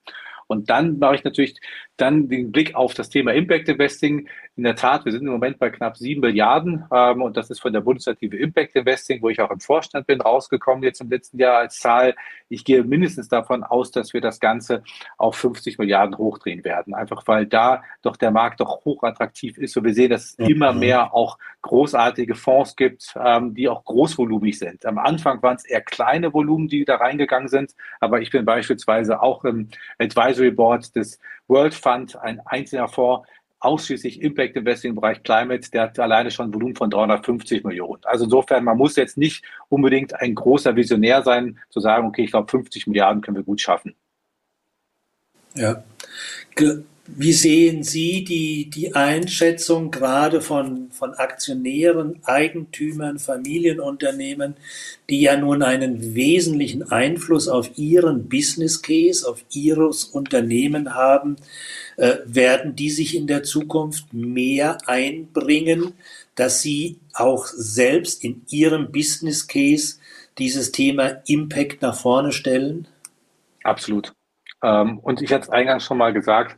Und dann mache ich natürlich dann den Blick auf das Thema Impact Investing. In der Tat, wir sind im Moment bei knapp sieben Milliarden ähm, und das ist von der Bundesstrategie Impact Investing, wo ich auch im Vorstand bin, rausgekommen jetzt im letzten Jahr als Zahl. Ich gehe mindestens davon aus, dass wir das Ganze auf 50 Milliarden hochdrehen werden. Einfach weil da doch der Markt doch hochattraktiv ist und wir sehen, dass es mhm. immer mehr auch großartige Fonds gibt, ähm, die auch großvolumig sind. Am Anfang waren es eher kleine Volumen, die da reingegangen sind, aber ich bin beispielsweise auch im Advisory Board des World Fund, ein einzelner Fonds, ausschließlich Impact Investing im Bereich Climate, der hat alleine schon ein Volumen von 350 Millionen. Also insofern, man muss jetzt nicht unbedingt ein großer Visionär sein, zu sagen, okay, ich glaube, 50 Milliarden können wir gut schaffen. Ja. Wie sehen Sie die, die Einschätzung gerade von, von Aktionären, Eigentümern, Familienunternehmen, die ja nun einen wesentlichen Einfluss auf ihren Business Case, auf ihres Unternehmen haben? Äh, werden die sich in der Zukunft mehr einbringen, dass sie auch selbst in ihrem Business Case dieses Thema Impact nach vorne stellen? Absolut. Ähm, und ich hatte es eingangs schon mal gesagt,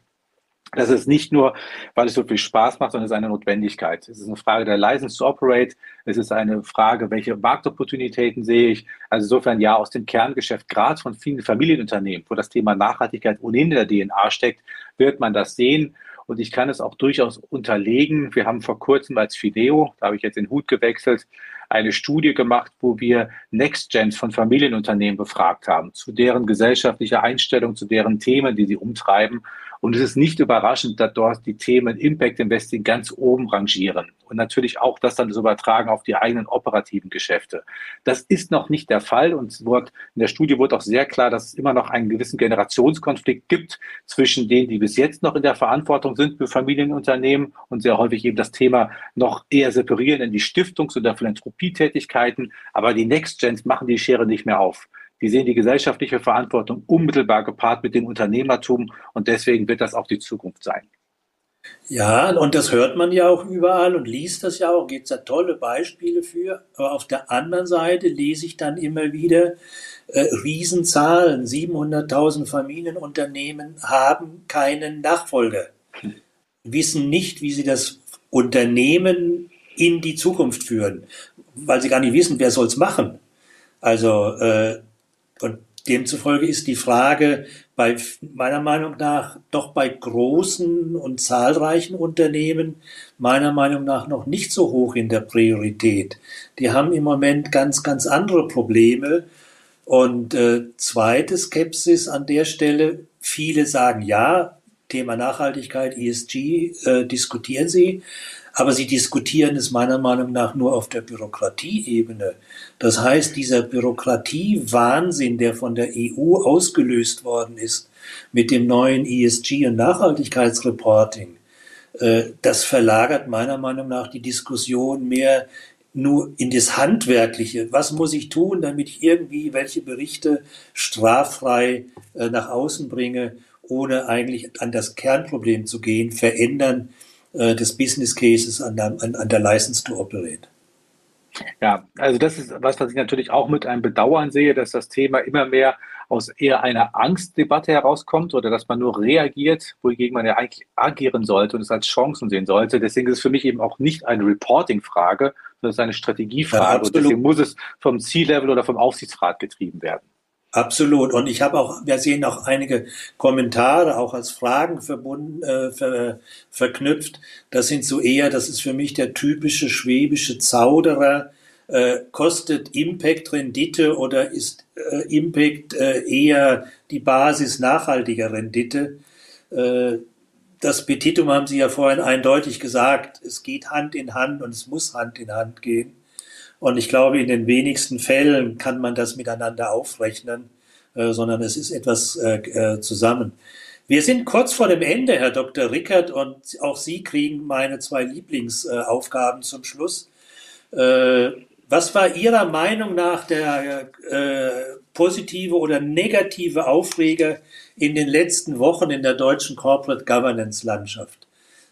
das ist nicht nur, weil es so viel Spaß macht, sondern es ist eine Notwendigkeit. Es ist eine Frage der License to Operate. Es ist eine Frage, welche Marktopportunitäten sehe ich. Also insofern ja, aus dem Kerngeschäft, gerade von vielen Familienunternehmen, wo das Thema Nachhaltigkeit ohnehin in der DNA steckt, wird man das sehen. und ich kann es auch durchaus unterlegen. Wir haben vor kurzem als Fideo, da habe ich jetzt den Hut gewechselt, eine Studie gemacht, wo wir Next-Gens von Familienunternehmen befragt haben, zu deren gesellschaftlicher Einstellung, zu deren Themen, die sie umtreiben. Und es ist nicht überraschend, dass dort die Themen Impact Investing ganz oben rangieren und natürlich auch das dann so übertragen auf die eigenen operativen Geschäfte. Das ist noch nicht der Fall und wird, in der Studie wurde auch sehr klar, dass es immer noch einen gewissen Generationskonflikt gibt zwischen denen, die bis jetzt noch in der Verantwortung sind für Familienunternehmen und sehr häufig eben das Thema noch eher separieren in die Stiftungs- oder Philanthropietätigkeiten. Aber die Next Gens machen die Schere nicht mehr auf. Die sehen die gesellschaftliche Verantwortung unmittelbar gepaart mit dem Unternehmertum und deswegen wird das auch die Zukunft sein. Ja, und das hört man ja auch überall und liest das ja auch, gibt es da tolle Beispiele für. Aber auf der anderen Seite lese ich dann immer wieder äh, Riesenzahlen. 700.000 Familienunternehmen haben keinen Nachfolger, wissen nicht, wie sie das Unternehmen in die Zukunft führen, weil sie gar nicht wissen, wer soll es machen. Also äh, und demzufolge ist die Frage bei meiner Meinung nach doch bei großen und zahlreichen Unternehmen meiner Meinung nach noch nicht so hoch in der Priorität. Die haben im Moment ganz, ganz andere Probleme. Und äh, zweite Skepsis an der Stelle, viele sagen ja, Thema Nachhaltigkeit, ESG, äh, diskutieren sie. Aber sie diskutieren es meiner Meinung nach nur auf der Bürokratieebene. Das heißt, dieser Bürokratiewahnsinn, der von der EU ausgelöst worden ist mit dem neuen ESG und Nachhaltigkeitsreporting, äh, das verlagert meiner Meinung nach die Diskussion mehr nur in das Handwerkliche. Was muss ich tun, damit ich irgendwie welche Berichte straffrei äh, nach außen bringe, ohne eigentlich an das Kernproblem zu gehen, verändern äh, des Business Cases an der, an, an der License to Operate. Ja, also das ist was, was ich natürlich auch mit einem Bedauern sehe, dass das Thema immer mehr aus eher einer Angstdebatte herauskommt oder dass man nur reagiert, wohingegen man ja eigentlich agieren sollte und es als Chancen sehen sollte. Deswegen ist es für mich eben auch nicht eine Reporting-Frage, sondern es ist eine Strategiefrage. Ja, und deswegen muss es vom C-Level oder vom Aufsichtsrat getrieben werden. Absolut. Und ich habe auch, wir sehen auch einige Kommentare, auch als Fragen verbunden, äh, ver, verknüpft. Das sind so eher, das ist für mich der typische schwäbische Zauderer. Äh, kostet Impact Rendite oder ist äh, Impact äh, eher die Basis nachhaltiger Rendite? Äh, das Petitum haben Sie ja vorhin eindeutig gesagt. Es geht Hand in Hand und es muss Hand in Hand gehen. Und ich glaube, in den wenigsten Fällen kann man das miteinander aufrechnen, äh, sondern es ist etwas äh, äh, zusammen. Wir sind kurz vor dem Ende, Herr Dr. Rickert, und auch Sie kriegen meine zwei Lieblingsaufgaben zum Schluss. Was war Ihrer Meinung nach der positive oder negative Aufreger in den letzten Wochen in der deutschen Corporate Governance Landschaft?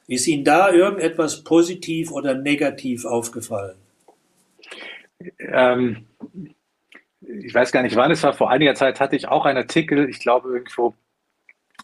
Ist Ihnen da irgendetwas positiv oder negativ aufgefallen? Ähm, ich weiß gar nicht wann es war, vor einiger Zeit hatte ich auch einen Artikel, ich glaube irgendwo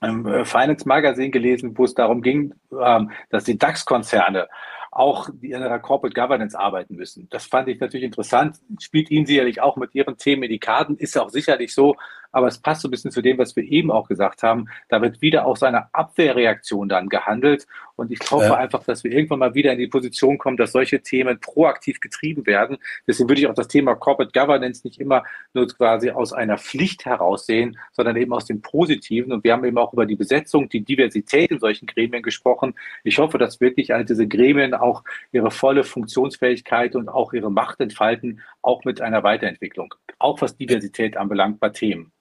im äh, Finance Magazine gelesen, wo es darum ging, ähm, dass die DAX-Konzerne auch in einer Corporate Governance arbeiten müssen. Das fand ich natürlich interessant. Spielt Ihnen sicherlich auch mit Ihren Themen in die Karten. Ist auch sicherlich so, aber es passt so ein bisschen zu dem, was wir eben auch gesagt haben. Da wird wieder aus einer Abwehrreaktion dann gehandelt. Und ich hoffe ja. einfach, dass wir irgendwann mal wieder in die Position kommen, dass solche Themen proaktiv getrieben werden. Deswegen würde ich auch das Thema Corporate Governance nicht immer nur quasi aus einer Pflicht heraus sehen, sondern eben aus dem Positiven. Und wir haben eben auch über die Besetzung, die Diversität in solchen Gremien gesprochen. Ich hoffe, dass wirklich all diese Gremien auch ihre volle Funktionsfähigkeit und auch ihre Macht entfalten, auch mit einer Weiterentwicklung, auch was Diversität anbelangt bei Themen.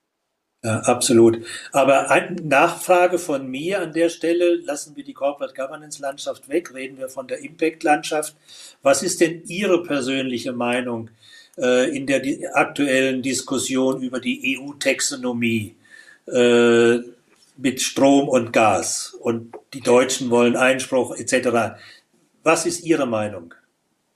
Ja, absolut. Aber eine Nachfrage von mir an der Stelle, lassen wir die Corporate Governance Landschaft weg, reden wir von der Impact Landschaft. Was ist denn Ihre persönliche Meinung äh, in der die, aktuellen Diskussion über die EU-Taxonomie äh, mit Strom und Gas? Und die Deutschen wollen Einspruch etc. Was ist Ihre Meinung?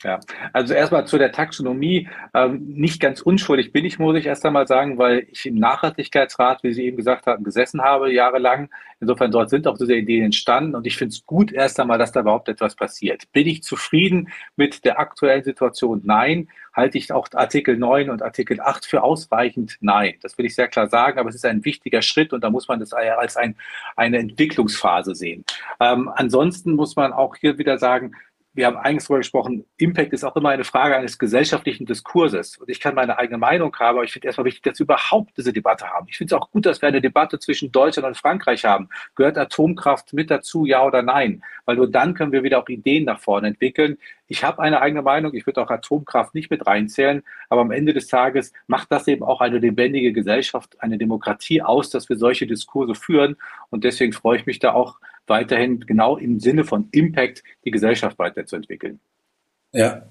Ja, also erstmal zu der Taxonomie. Ähm, nicht ganz unschuldig bin ich, muss ich erst einmal sagen, weil ich im Nachhaltigkeitsrat, wie Sie eben gesagt haben, gesessen habe jahrelang. Insofern dort sind auch diese Ideen entstanden und ich finde es gut erst einmal, dass da überhaupt etwas passiert. Bin ich zufrieden mit der aktuellen Situation? Nein. Halte ich auch Artikel 9 und Artikel 8 für ausreichend? Nein. Das will ich sehr klar sagen, aber es ist ein wichtiger Schritt und da muss man das als ein, eine Entwicklungsphase sehen. Ähm, ansonsten muss man auch hier wieder sagen, wir haben eigentlich darüber gesprochen, Impact ist auch immer eine Frage eines gesellschaftlichen Diskurses. Und ich kann meine eigene Meinung haben, aber ich finde erstmal wichtig, dass wir überhaupt diese Debatte haben. Ich finde es auch gut, dass wir eine Debatte zwischen Deutschland und Frankreich haben. Gehört Atomkraft mit dazu, ja oder nein? Weil nur dann können wir wieder auch Ideen nach vorne entwickeln. Ich habe eine eigene Meinung, ich würde auch Atomkraft nicht mit reinzählen, aber am Ende des Tages macht das eben auch eine lebendige Gesellschaft, eine Demokratie aus, dass wir solche Diskurse führen. Und deswegen freue ich mich da auch weiterhin genau im Sinne von Impact die Gesellschaft weiterzuentwickeln. Ja,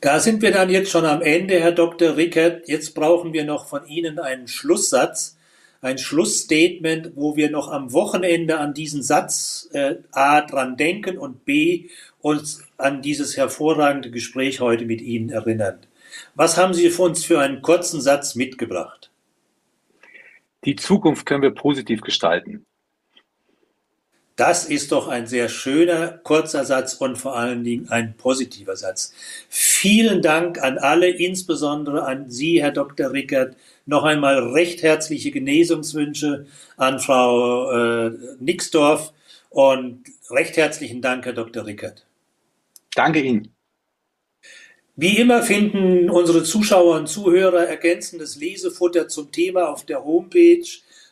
da sind wir dann jetzt schon am Ende, Herr Dr. Rickert. Jetzt brauchen wir noch von Ihnen einen Schlusssatz, ein Schlussstatement, wo wir noch am Wochenende an diesen Satz äh, A dran denken und B uns an dieses hervorragende Gespräch heute mit Ihnen erinnern. Was haben Sie für uns für einen kurzen Satz mitgebracht? Die Zukunft können wir positiv gestalten. Das ist doch ein sehr schöner, kurzer Satz und vor allen Dingen ein positiver Satz. Vielen Dank an alle, insbesondere an Sie, Herr Dr. Rickert. Noch einmal recht herzliche Genesungswünsche an Frau äh, Nixdorf und recht herzlichen Dank, Herr Dr. Rickert. Danke Ihnen. Wie immer finden unsere Zuschauer und Zuhörer ergänzendes Lesefutter zum Thema auf der Homepage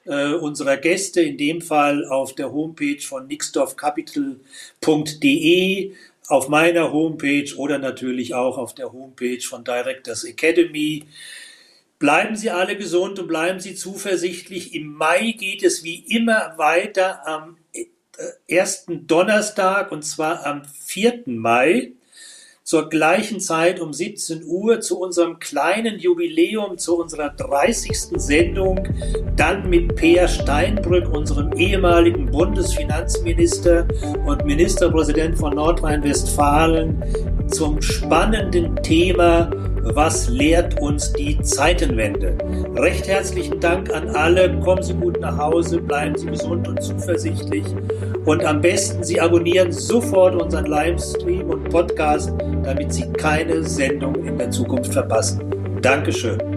äh, unserer Gäste, in dem Fall auf der Homepage von nixdorfcapital.de, auf meiner Homepage oder natürlich auch auf der Homepage von Directors Academy. Bleiben Sie alle gesund und bleiben Sie zuversichtlich. Im Mai geht es wie immer weiter am äh, ersten Donnerstag und zwar am 4. Mai zur gleichen Zeit um 17 Uhr zu unserem kleinen Jubiläum, zu unserer 30. Sendung, dann mit Peer Steinbrück, unserem ehemaligen Bundesfinanzminister und Ministerpräsident von Nordrhein-Westfalen, zum spannenden Thema was lehrt uns die Zeitenwende? Recht herzlichen Dank an alle. Kommen Sie gut nach Hause, bleiben Sie gesund und zuversichtlich. Und am besten, Sie abonnieren sofort unseren Livestream und Podcast, damit Sie keine Sendung in der Zukunft verpassen. Dankeschön.